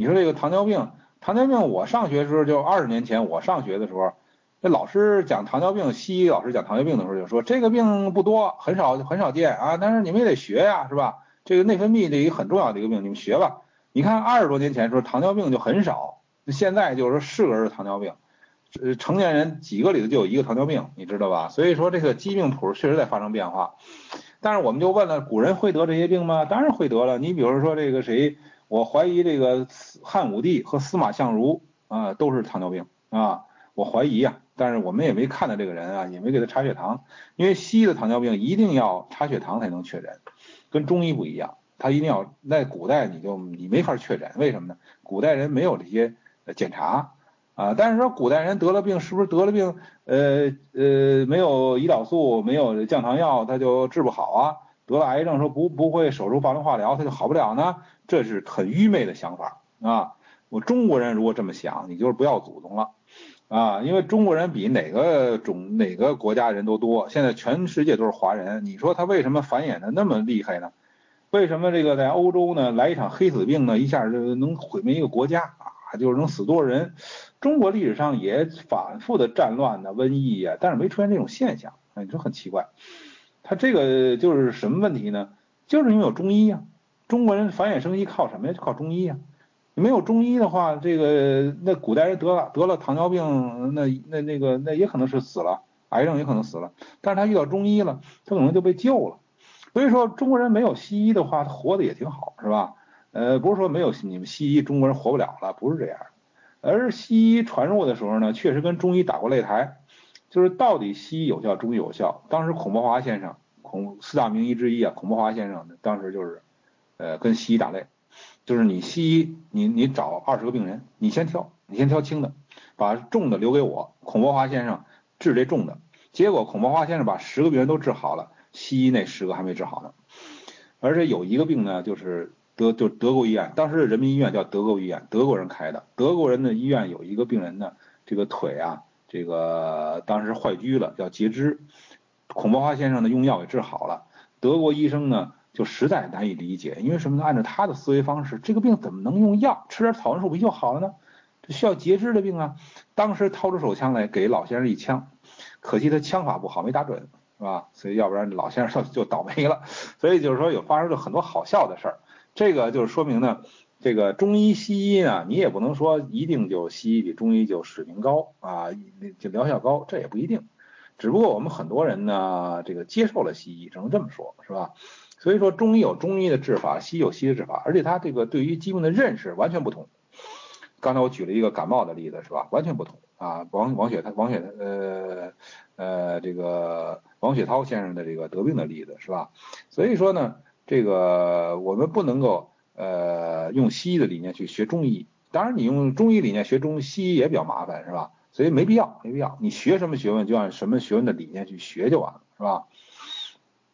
你说这个糖尿病，糖尿病我上学的时候就二十年前我上学的时候。那老师讲糖尿病，西医老师讲糖尿病的时候就说这个病不多，很少很少见啊，但是你们也得学呀，是吧？这个内分泌这一个很重要的一个病，你们学吧。你看二十多年前说糖尿病就很少，现在就是说是个人糖尿病，呃，成年人几个里头就有一个糖尿病，你知道吧？所以说这个疾病谱确实在发生变化。但是我们就问了，古人会得这些病吗？当然会得了。你比如说这个谁，我怀疑这个汉武帝和司马相如啊都是糖尿病啊，我怀疑啊。但是我们也没看到这个人啊，也没给他查血糖，因为西医的糖尿病一定要查血糖才能确诊，跟中医不一样，他一定要在古代你就你没法确诊，为什么呢？古代人没有这些检查啊。但是说古代人得了病，是不是得了病？呃呃，没有胰岛素，没有降糖药，他就治不好啊？得了癌症说不不会手术放疗化疗，他就好不了呢？这是很愚昧的想法啊！我中国人如果这么想，你就是不要祖宗了。啊，因为中国人比哪个种哪个国家人都多，现在全世界都是华人，你说他为什么繁衍的那么厉害呢？为什么这个在欧洲呢来一场黑死病呢，一下就能毁灭一个国家啊？就是能死多少人？中国历史上也反复的战乱呢、瘟疫呀，但是没出现这种现象，哎，你说很奇怪。他这个就是什么问题呢？就是因为有中医呀，中国人繁衍生息靠什么呀？就靠中医呀。没有中医的话，这个那古代人得了得了糖尿病，那那那个那也可能是死了，癌症也可能死了。但是他遇到中医了，他可能就被救了。所以说中国人没有西医的话，他活的也挺好，是吧？呃，不是说没有你们西医，中国人活不了了，不是这样。而西医传入的时候呢，确实跟中医打过擂台。就是到底西医有效，中医有效？当时孔伯华先生，孔四大名医之一啊，孔伯华先生当时就是呃跟西医打擂，就是你西医你你找二十个病人，你先挑，你先挑轻的，把重的留给我。孔伯华先生治这重的，结果孔伯华先生把十个病人都治好了，西医那十个还没治好呢。而且有一个病呢，就是德就德国医院，当时的人民医院叫德国医院，德国人开的。德国人的医院有一个病人呢，这个腿啊，这个当时坏疽了，叫截肢。孔伯华先生呢用药给治好了，德国医生呢就实在难以理解，因为什么呢？按照他的思维方式，这个病怎么能用药？吃点草根树皮就好了呢？这需要截肢的病啊！当时掏出手枪来给老先生一枪，可惜他枪法不好，没打准。是吧？所以要不然老先生就就倒霉了。所以就是说有发生了很多好笑的事儿。这个就是说明呢，这个中医西医呢，你也不能说一定就西医比中医就水平高啊，就疗效高，这也不一定。只不过我们很多人呢，这个接受了西医，只能这么说，是吧？所以说中医有中医的治法，西医有西医的治法，而且他这个对于疾病的认识完全不同。刚才我举了一个感冒的例子，是吧？完全不同啊。王王雪他王雪呃呃这个。王雪涛先生的这个得病的例子是吧？所以说呢，这个我们不能够呃用西医的理念去学中医。当然，你用中医理念学中西医也比较麻烦是吧？所以没必要，没必要。你学什么学问就按什么学问的理念去学就完了是吧？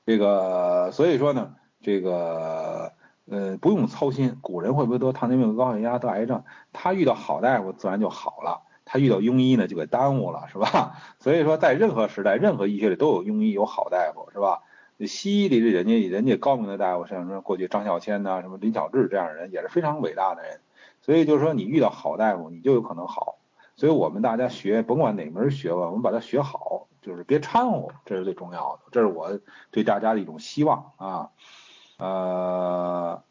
这个所以说呢，这个呃不用操心，古人会不会得糖尿病、高血压、得癌症？他遇到好大夫自然就好了。他遇到庸医呢，就给耽误了，是吧？所以说，在任何时代、任何医学里都有庸医，有好大夫，是吧？西医里的人家人家高明的大夫，像什么过去张孝谦呐，什么林巧稚这样的人，也是非常伟大的人。所以就是说，你遇到好大夫，你就有可能好。所以我们大家学，甭管哪门学问，我们把它学好，就是别掺和，这是最重要的。这是我对大家的一种希望啊。呃，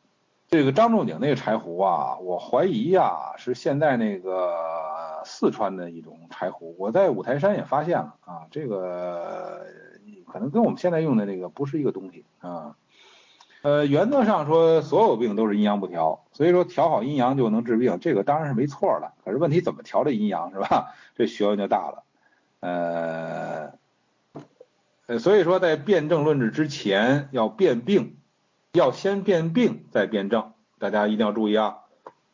这个张仲景那个柴胡啊，我怀疑呀，是现在那个。四川的一种柴胡，我在五台山也发现了啊，这个可能跟我们现在用的这个不是一个东西啊。呃，原则上说，所有病都是阴阳不调，所以说调好阴阳就能治病，这个当然是没错了。可是问题怎么调这阴阳是吧？这学问就大了。呃，所以说在辨证论治之前要辨病，要先辨病再辨证，大家一定要注意啊，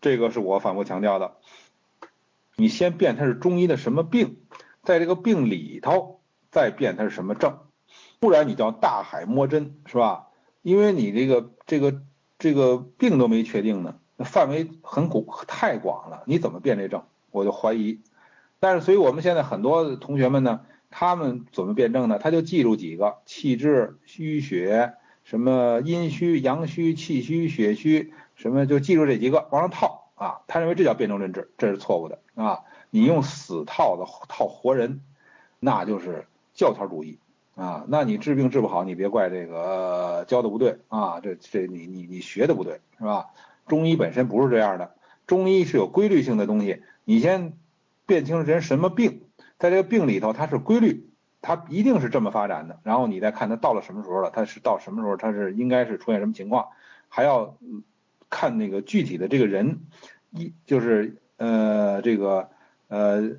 这个是我反复强调的。你先辨它是中医的什么病，在这个病里头再辨它是什么症，不然你叫大海摸针是吧？因为你这个这个这个病都没确定呢，范围很广太广了，你怎么辨这症？我就怀疑。但是，所以我们现在很多同学们呢，他们怎么辨证呢？他就记住几个气滞、虚血，什么阴虚、阳虚、气虚、血虚，什么就记住这几个往上套。啊，他认为这叫辨证论治，这是错误的啊！你用死套的套活人，那就是教条主义啊！那你治病治不好，你别怪这个教的不对啊！这这你你你学的不对是吧？中医本身不是这样的，中医是有规律性的东西。你先辨清人什么病，在这个病里头它是规律，它一定是这么发展的。然后你再看他到了什么时候了，他是到什么时候他是应该是出现什么情况，还要。看那个具体的这个人，一就是呃这个呃，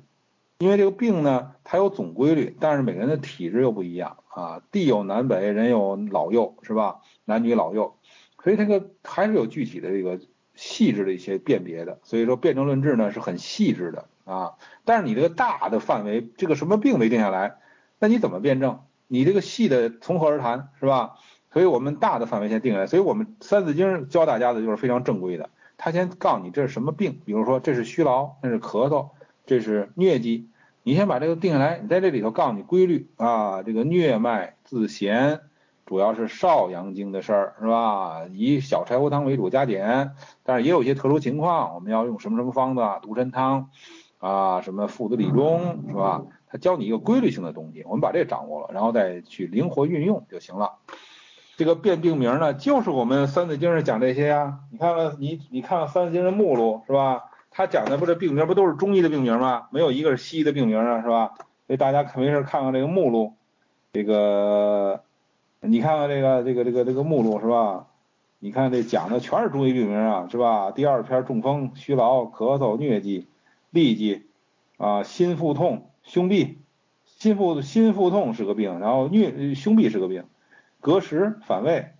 因为这个病呢，它有总规律，但是每个人的体质又不一样啊，地有南北，人有老幼，是吧？男女老幼，所以这个还是有具体的这个细致的一些辨别的。所以说辨证论治呢是很细致的啊，但是你这个大的范围，这个什么病没定下来，那你怎么辨证？你这个细的从何而谈，是吧？所以我们大的范围先定下来，所以我们《三字经》教大家的就是非常正规的。他先告诉你这是什么病，比如说这是虚劳，那是咳嗽，这是疟疾，你先把这个定下来。你在这里头告诉你规律啊，这个疟脉自弦，主要是少阳经的事儿，是吧？以小柴胡汤为主加减，但是也有一些特殊情况，我们要用什么什么方子，独参汤啊，什么附子理中，是吧？他教你一个规律性的东西，我们把这掌握了，然后再去灵活运用就行了。这个辨病名呢，就是我们《三字经》上讲这些呀。你看看，你你看看《三字经》的目录是吧？他讲的不是病名，不都是中医的病名吗？没有一个是西医的病名啊，是吧？所以大家没事看看这个目录，这个你看看这个这个这个这个目录是吧？你看这讲的全是中医病名啊，是吧？第二篇中风、虚劳、咳嗽、疟疾、痢疾啊，心腹痛、胸痹、心腹心腹痛是个病，然后疟胸痹是个病，隔食反胃，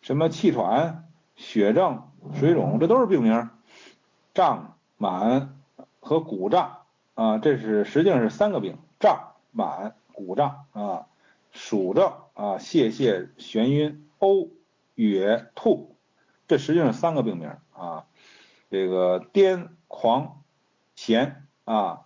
什么气喘、血症、水肿，这都是病名。胀满和鼓胀啊，这是实际上是三个病，胀满鼓胀啊，暑症啊，泄泻眩晕呕哕吐，这实际上是三个病名啊，这个癫狂痫啊，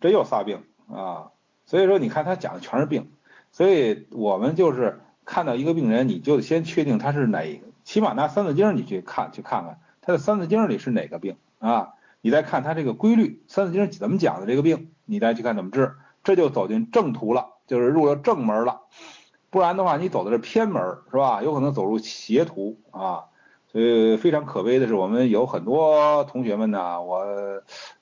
这又仨病啊。所以说，你看他讲的全是病，所以我们就是看到一个病人，你就先确定他是哪，起码拿《三字经》你去看，去看看他的《三字经》里是哪个病啊？你再看他这个规律，《三字经》怎么讲的这个病，你再去看怎么治，这就走进正途了，就是入了正门了。不然的话，你走的是偏门，是吧？有可能走入邪途啊。所以非常可悲的是，我们有很多同学们呢，我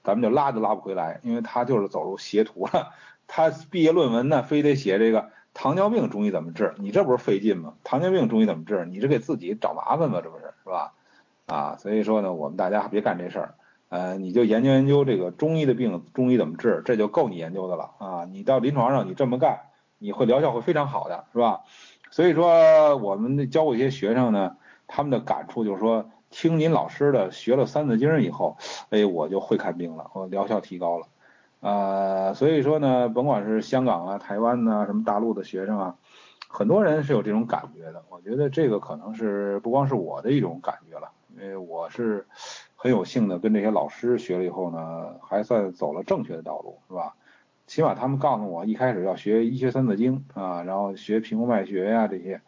咱们就拉都拉不回来，因为他就是走入邪途了。他毕业论文呢，非得写这个糖尿病中医怎么治？你这不是费劲吗？糖尿病中医怎么治？你是给自己找麻烦吗？这不是是吧？啊，所以说呢，我们大家别干这事儿，呃，你就研究研究这个中医的病，中医怎么治，这就够你研究的了啊！你到临床上你这么干，你会疗效会非常好的，是吧？所以说我们教过一些学生呢，他们的感触就是说，听您老师的学了三字经以后，哎，我就会看病了，我疗效提高了。呃，所以说呢，甭管是香港啊、台湾呐、什么大陆的学生啊，很多人是有这种感觉的。我觉得这个可能是不光是我的一种感觉了，因为我是很有幸的跟这些老师学了以后呢，还算走了正确的道路，是吧？起码他们告诉我，一开始要学医学三字经啊，然后学平宫脉学呀这些，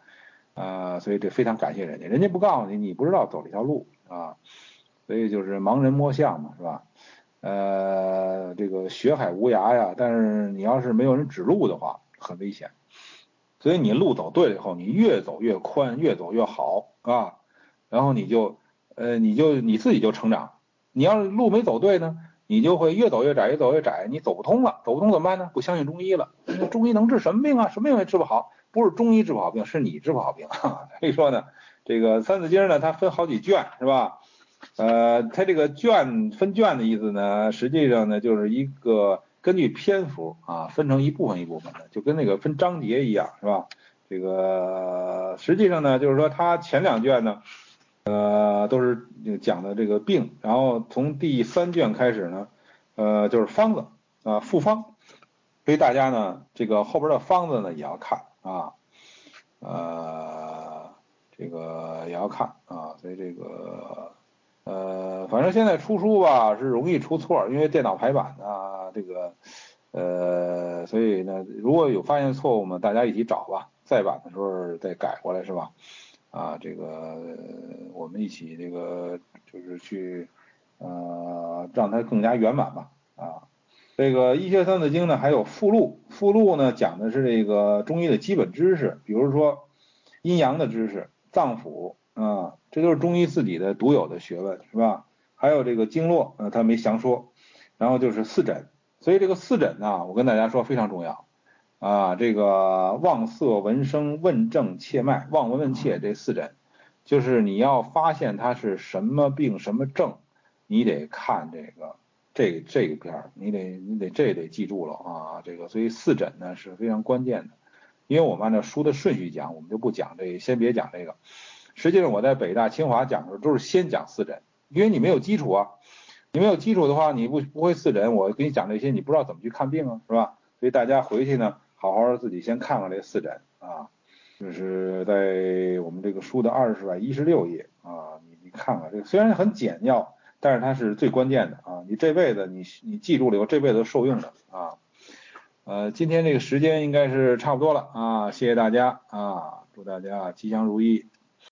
啊，所以这非常感谢人家，人家不告诉你，你不知道走这条路啊，所以就是盲人摸象嘛，是吧？呃，这个学海无涯呀，但是你要是没有人指路的话，很危险。所以你路走对了以后，你越走越宽，越走越好啊。然后你就，呃，你就你自己就成长。你要是路没走对呢，你就会越走越窄，越走越窄，你走不通了。走不通怎么办呢？不相信中医了。中医能治什么病啊？什么病也治不好。不是中医治不好病，是你治不好病。所以说呢，这个《三字经》呢，它分好几卷，是吧？呃，它这个卷分卷的意思呢，实际上呢就是一个根据篇幅啊分成一部分一部分的，就跟那个分章节一样，是吧？这个实际上呢就是说它前两卷呢，呃都是讲的这个病，然后从第三卷开始呢，呃就是方子啊复方，所以大家呢这个后边的方子呢也要看啊，呃这个也要看啊，所以这个。呃，反正现在出书吧是容易出错，因为电脑排版啊，这个呃，所以呢，如果有发现错误嘛，大家一起找吧，再版的时候再改过来是吧？啊，这个我们一起这个就是去呃让它更加圆满吧啊。这个医学三字经呢还有附录，附录呢讲的是这个中医的基本知识，比如说阴阳的知识、脏腑。啊，这都是中医自己的独有的学问，是吧？还有这个经络，呃，他没详说。然后就是四诊，所以这个四诊呢，我跟大家说非常重要啊。这个望色闻声问症切脉，望闻问切这四诊，就是你要发现他是什么病什么症，你得看这个这这个片儿，你得你得这得记住了啊。这个所以四诊呢是非常关键的，因为我们按照书的顺序讲，我们就不讲这，先别讲这个。实际上我在北大、清华讲的时候都是先讲四诊，因为你没有基础啊，你没有基础的话，你不不会四诊，我给你讲这些，你不知道怎么去看病啊，是吧？所以大家回去呢，好好自己先看看这四诊啊，就是在我们这个书的二十百一十六页啊，你你看看这个虽然很简要，但是它是最关键的啊，你这辈子你你记住了以后，这辈子受用的啊。呃，今天这个时间应该是差不多了啊，谢谢大家啊，祝大家吉祥如意。